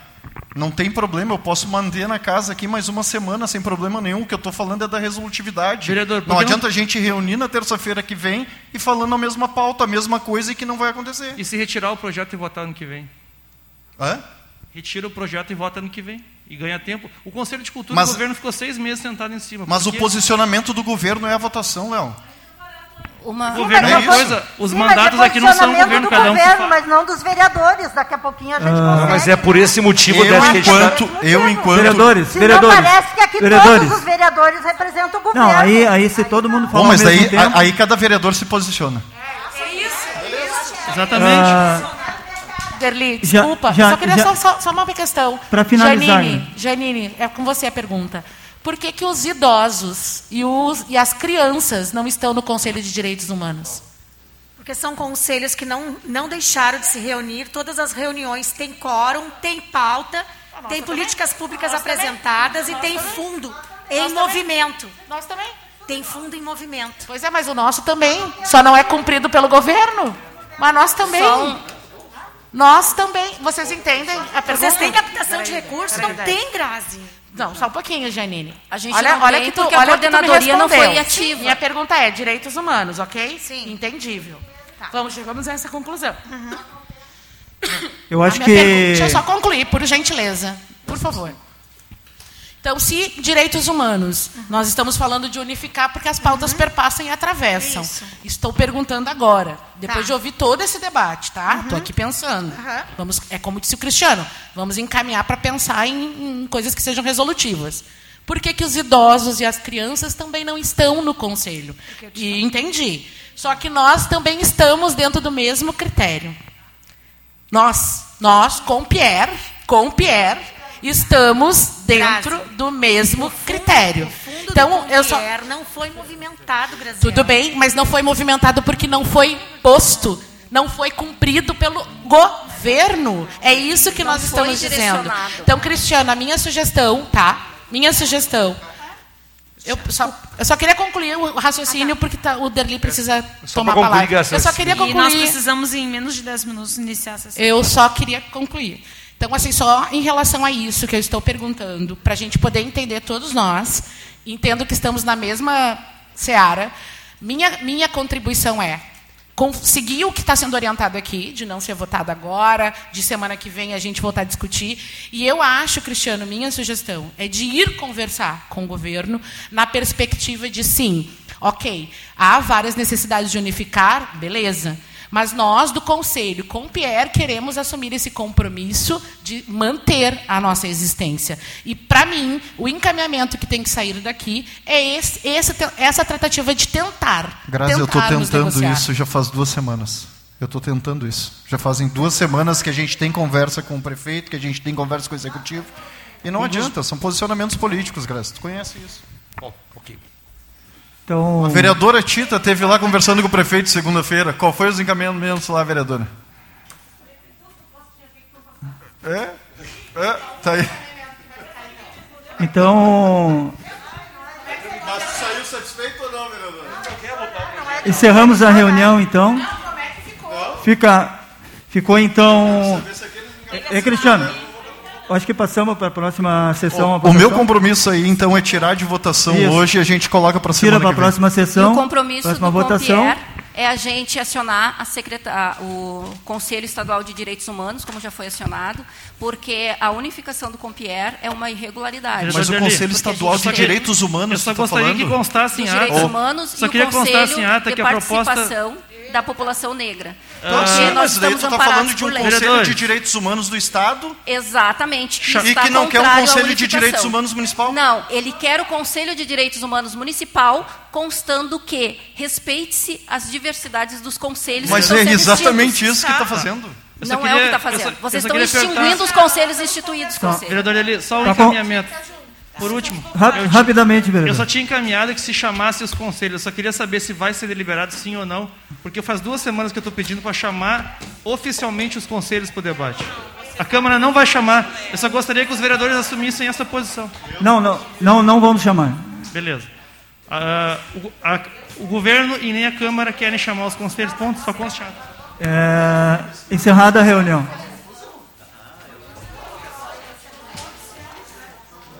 S2: não tem problema, eu posso manter na casa aqui mais uma semana sem problema nenhum. O que eu estou falando é da resolutividade. Vereador, não adianta não... a gente reunir na terça-feira que vem e falando a mesma pauta, a mesma coisa e que não vai acontecer.
S6: E se retirar o projeto e votar ano que vem?
S2: Hã?
S6: Retira o projeto e vota ano que vem. E ganha tempo. O Conselho de Cultura mas, do governo ficou seis meses sentado em cima.
S2: Mas porque... o posicionamento do governo é a votação, Léo
S6: uma. O governo é uma coisa, os Sim, mandatos aqui não são governo,
S7: cada um. Governo, mas não dos vereadores. Daqui a pouquinho a gente ah, consegue.
S5: Mas é por esse motivo
S2: eu dessa enquanto, eu enquanto
S1: vereadores, se vereadores.
S7: parece que aqui vereadores. todos os vereadores representam o governo.
S1: Não, aí, aí se todo mundo
S2: falar Bom, mas daí, tempo... aí cada vereador se posiciona.
S9: É isso. isso.
S6: Exatamente. Ah,
S9: Derli, desculpa, já, só queria já, só, só, uma questão.
S1: Para finalizar.
S9: Janine, Janine, é com você a pergunta. Por que, que os idosos e, os, e as crianças não estão no Conselho de Direitos Humanos? Porque são conselhos que não, não deixaram de se reunir. Todas as reuniões têm quórum, têm pauta, têm políticas públicas apresentadas também. e tem fundo em nós movimento. Também. Nós também. Tem fundo em movimento. Pois é, mas o nosso também. Só não é cumprido pelo governo. Mas nós também. Só... Nós também. Vocês entendem a pergunta? Vocês têm captação de recursos? Não tem, Grazi. Não, só um pouquinho, Janine.
S4: A gente olha, não olha que tu, porque olha a coordenadoria não foi ativa.
S9: Minha pergunta é, direitos humanos, ok? Sim. Entendível. Tá. Vamos, chegamos a essa conclusão. Uhum.
S1: Eu acho que...
S9: Deixa eu só concluir, por gentileza. Por favor. Então, se direitos humanos, nós estamos falando de unificar porque as pautas uhum. perpassam e atravessam. Isso. Estou perguntando agora, depois tá. de ouvir todo esse debate, tá? Estou uhum. aqui pensando. Uhum. Vamos, é como disse o Cristiano, vamos encaminhar para pensar em, em, coisas que sejam resolutivas. Por que, que os idosos e as crianças também não estão no conselho? E entendi. Só que nós também estamos dentro do mesmo critério. Nós, nós com Pierre, com Pierre, estamos dentro Grazi, do mesmo fundo, critério. então, eu só
S7: não foi movimentado, Graziela.
S9: Tudo bem, mas não foi movimentado porque não foi posto, não foi cumprido pelo governo. É isso que não nós estamos dizendo. Então, Cristiano, a minha sugestão, tá? Minha sugestão Eu só, eu só queria concluir o raciocínio, porque tá, o Derli precisa tomar a
S5: concluir,
S9: palavra. Eu só queria
S10: E nós
S9: concluir.
S10: precisamos, em menos de 10 minutos, iniciar a sessão.
S9: Eu só queria concluir. Então, assim, só em relação a isso que eu estou perguntando, para a gente poder entender todos nós, entendo que estamos na mesma seara, minha, minha contribuição é conseguir o que está sendo orientado aqui, de não ser votado agora, de semana que vem a gente voltar a discutir. E eu acho, Cristiano, minha sugestão é de ir conversar com o governo na perspectiva de sim, ok, há várias necessidades de unificar, beleza. Mas nós, do Conselho, com o Pierre, queremos assumir esse compromisso de manter a nossa existência. E, para mim, o encaminhamento que tem que sair daqui é esse, esse- essa tratativa de tentar.
S2: Grazi, eu estou tentando isso já faz duas semanas. Eu estou tentando isso. Já fazem duas semanas que a gente tem conversa com o prefeito, que a gente tem conversa com o executivo. E não adianta, são posicionamentos políticos, Grazi. Tu conhece isso.
S5: Bom.
S1: Então,
S2: A vereadora Tita teve lá conversando com o prefeito segunda-feira. Qual foi os encaminhamentos lá, vereadora? É? É? Tá aí.
S1: então
S2: Mas saiu satisfeito ou não, vereadora?
S1: encerramos a reunião, então. Fica, ficou então. É, Cristiano, acho que passamos para a próxima sessão. a
S2: O meu compromisso aí, então, é tirar de votação
S1: Isso.
S2: hoje e a gente coloca para
S1: Tira
S2: semana
S1: para a próxima
S4: E
S1: sessão.
S4: o compromisso
S1: próxima
S4: do
S1: votação.
S4: Compierre é a gente acionar a secreta- a- o Conselho Estadual de Direitos Humanos, como já foi acionado, porque a unificação do Compierre é uma irregularidade.
S2: Mas o Conselho Estadual de Direitos Humanos,
S6: Eu só
S2: tá
S6: gostaria
S2: falando?
S6: que constasse em ata.
S4: direitos humanos
S6: Só
S4: e o
S6: que
S4: Conselho
S6: constasse em ata que a proposta.
S4: Da população negra.
S2: Então,
S4: Porque
S2: sim,
S4: nós
S2: mas daí
S4: estamos
S2: tu está
S4: amparados
S2: falando de um. Conselho de. Direitos Humanos do Estado
S4: Exatamente. que
S2: e
S4: está
S2: que não quer um Conselho de. Direitos Humanos Municipal?
S4: Não, ele quer o Conselho de Direitos Humanos Municipal, constando que respeite-se as diversidades dos conselhos
S2: Mas é exatamente isso que está fazendo.
S4: Não é o
S6: queria-
S4: que está fazendo.
S6: só-
S4: Vocês estão
S6: queria perguntar-
S4: extinguindo os conselhos instituídos.
S1: Tá.
S4: conselho.
S6: Vereador Eli, só um
S1: Tá
S6: encaminhamento. Por último,
S1: Ra-
S6: eu
S1: rapidamente,
S6: Eu
S1: vereador.
S6: só tinha encaminhado que se chamasse os conselhos. Eu só queria saber se vai ser deliberado sim ou não, porque faz duas semanas que eu estou pedindo para chamar oficialmente os conselhos para o debate. A Câmara não vai chamar. Eu só gostaria que os vereadores assumissem essa posição.
S1: Não, não, não, não vamos chamar.
S6: Beleza. Ah, o, a- o governo e nem a Câmara querem chamar os conselhos. Ponto. Só consta.
S1: É, encerrada a reunião.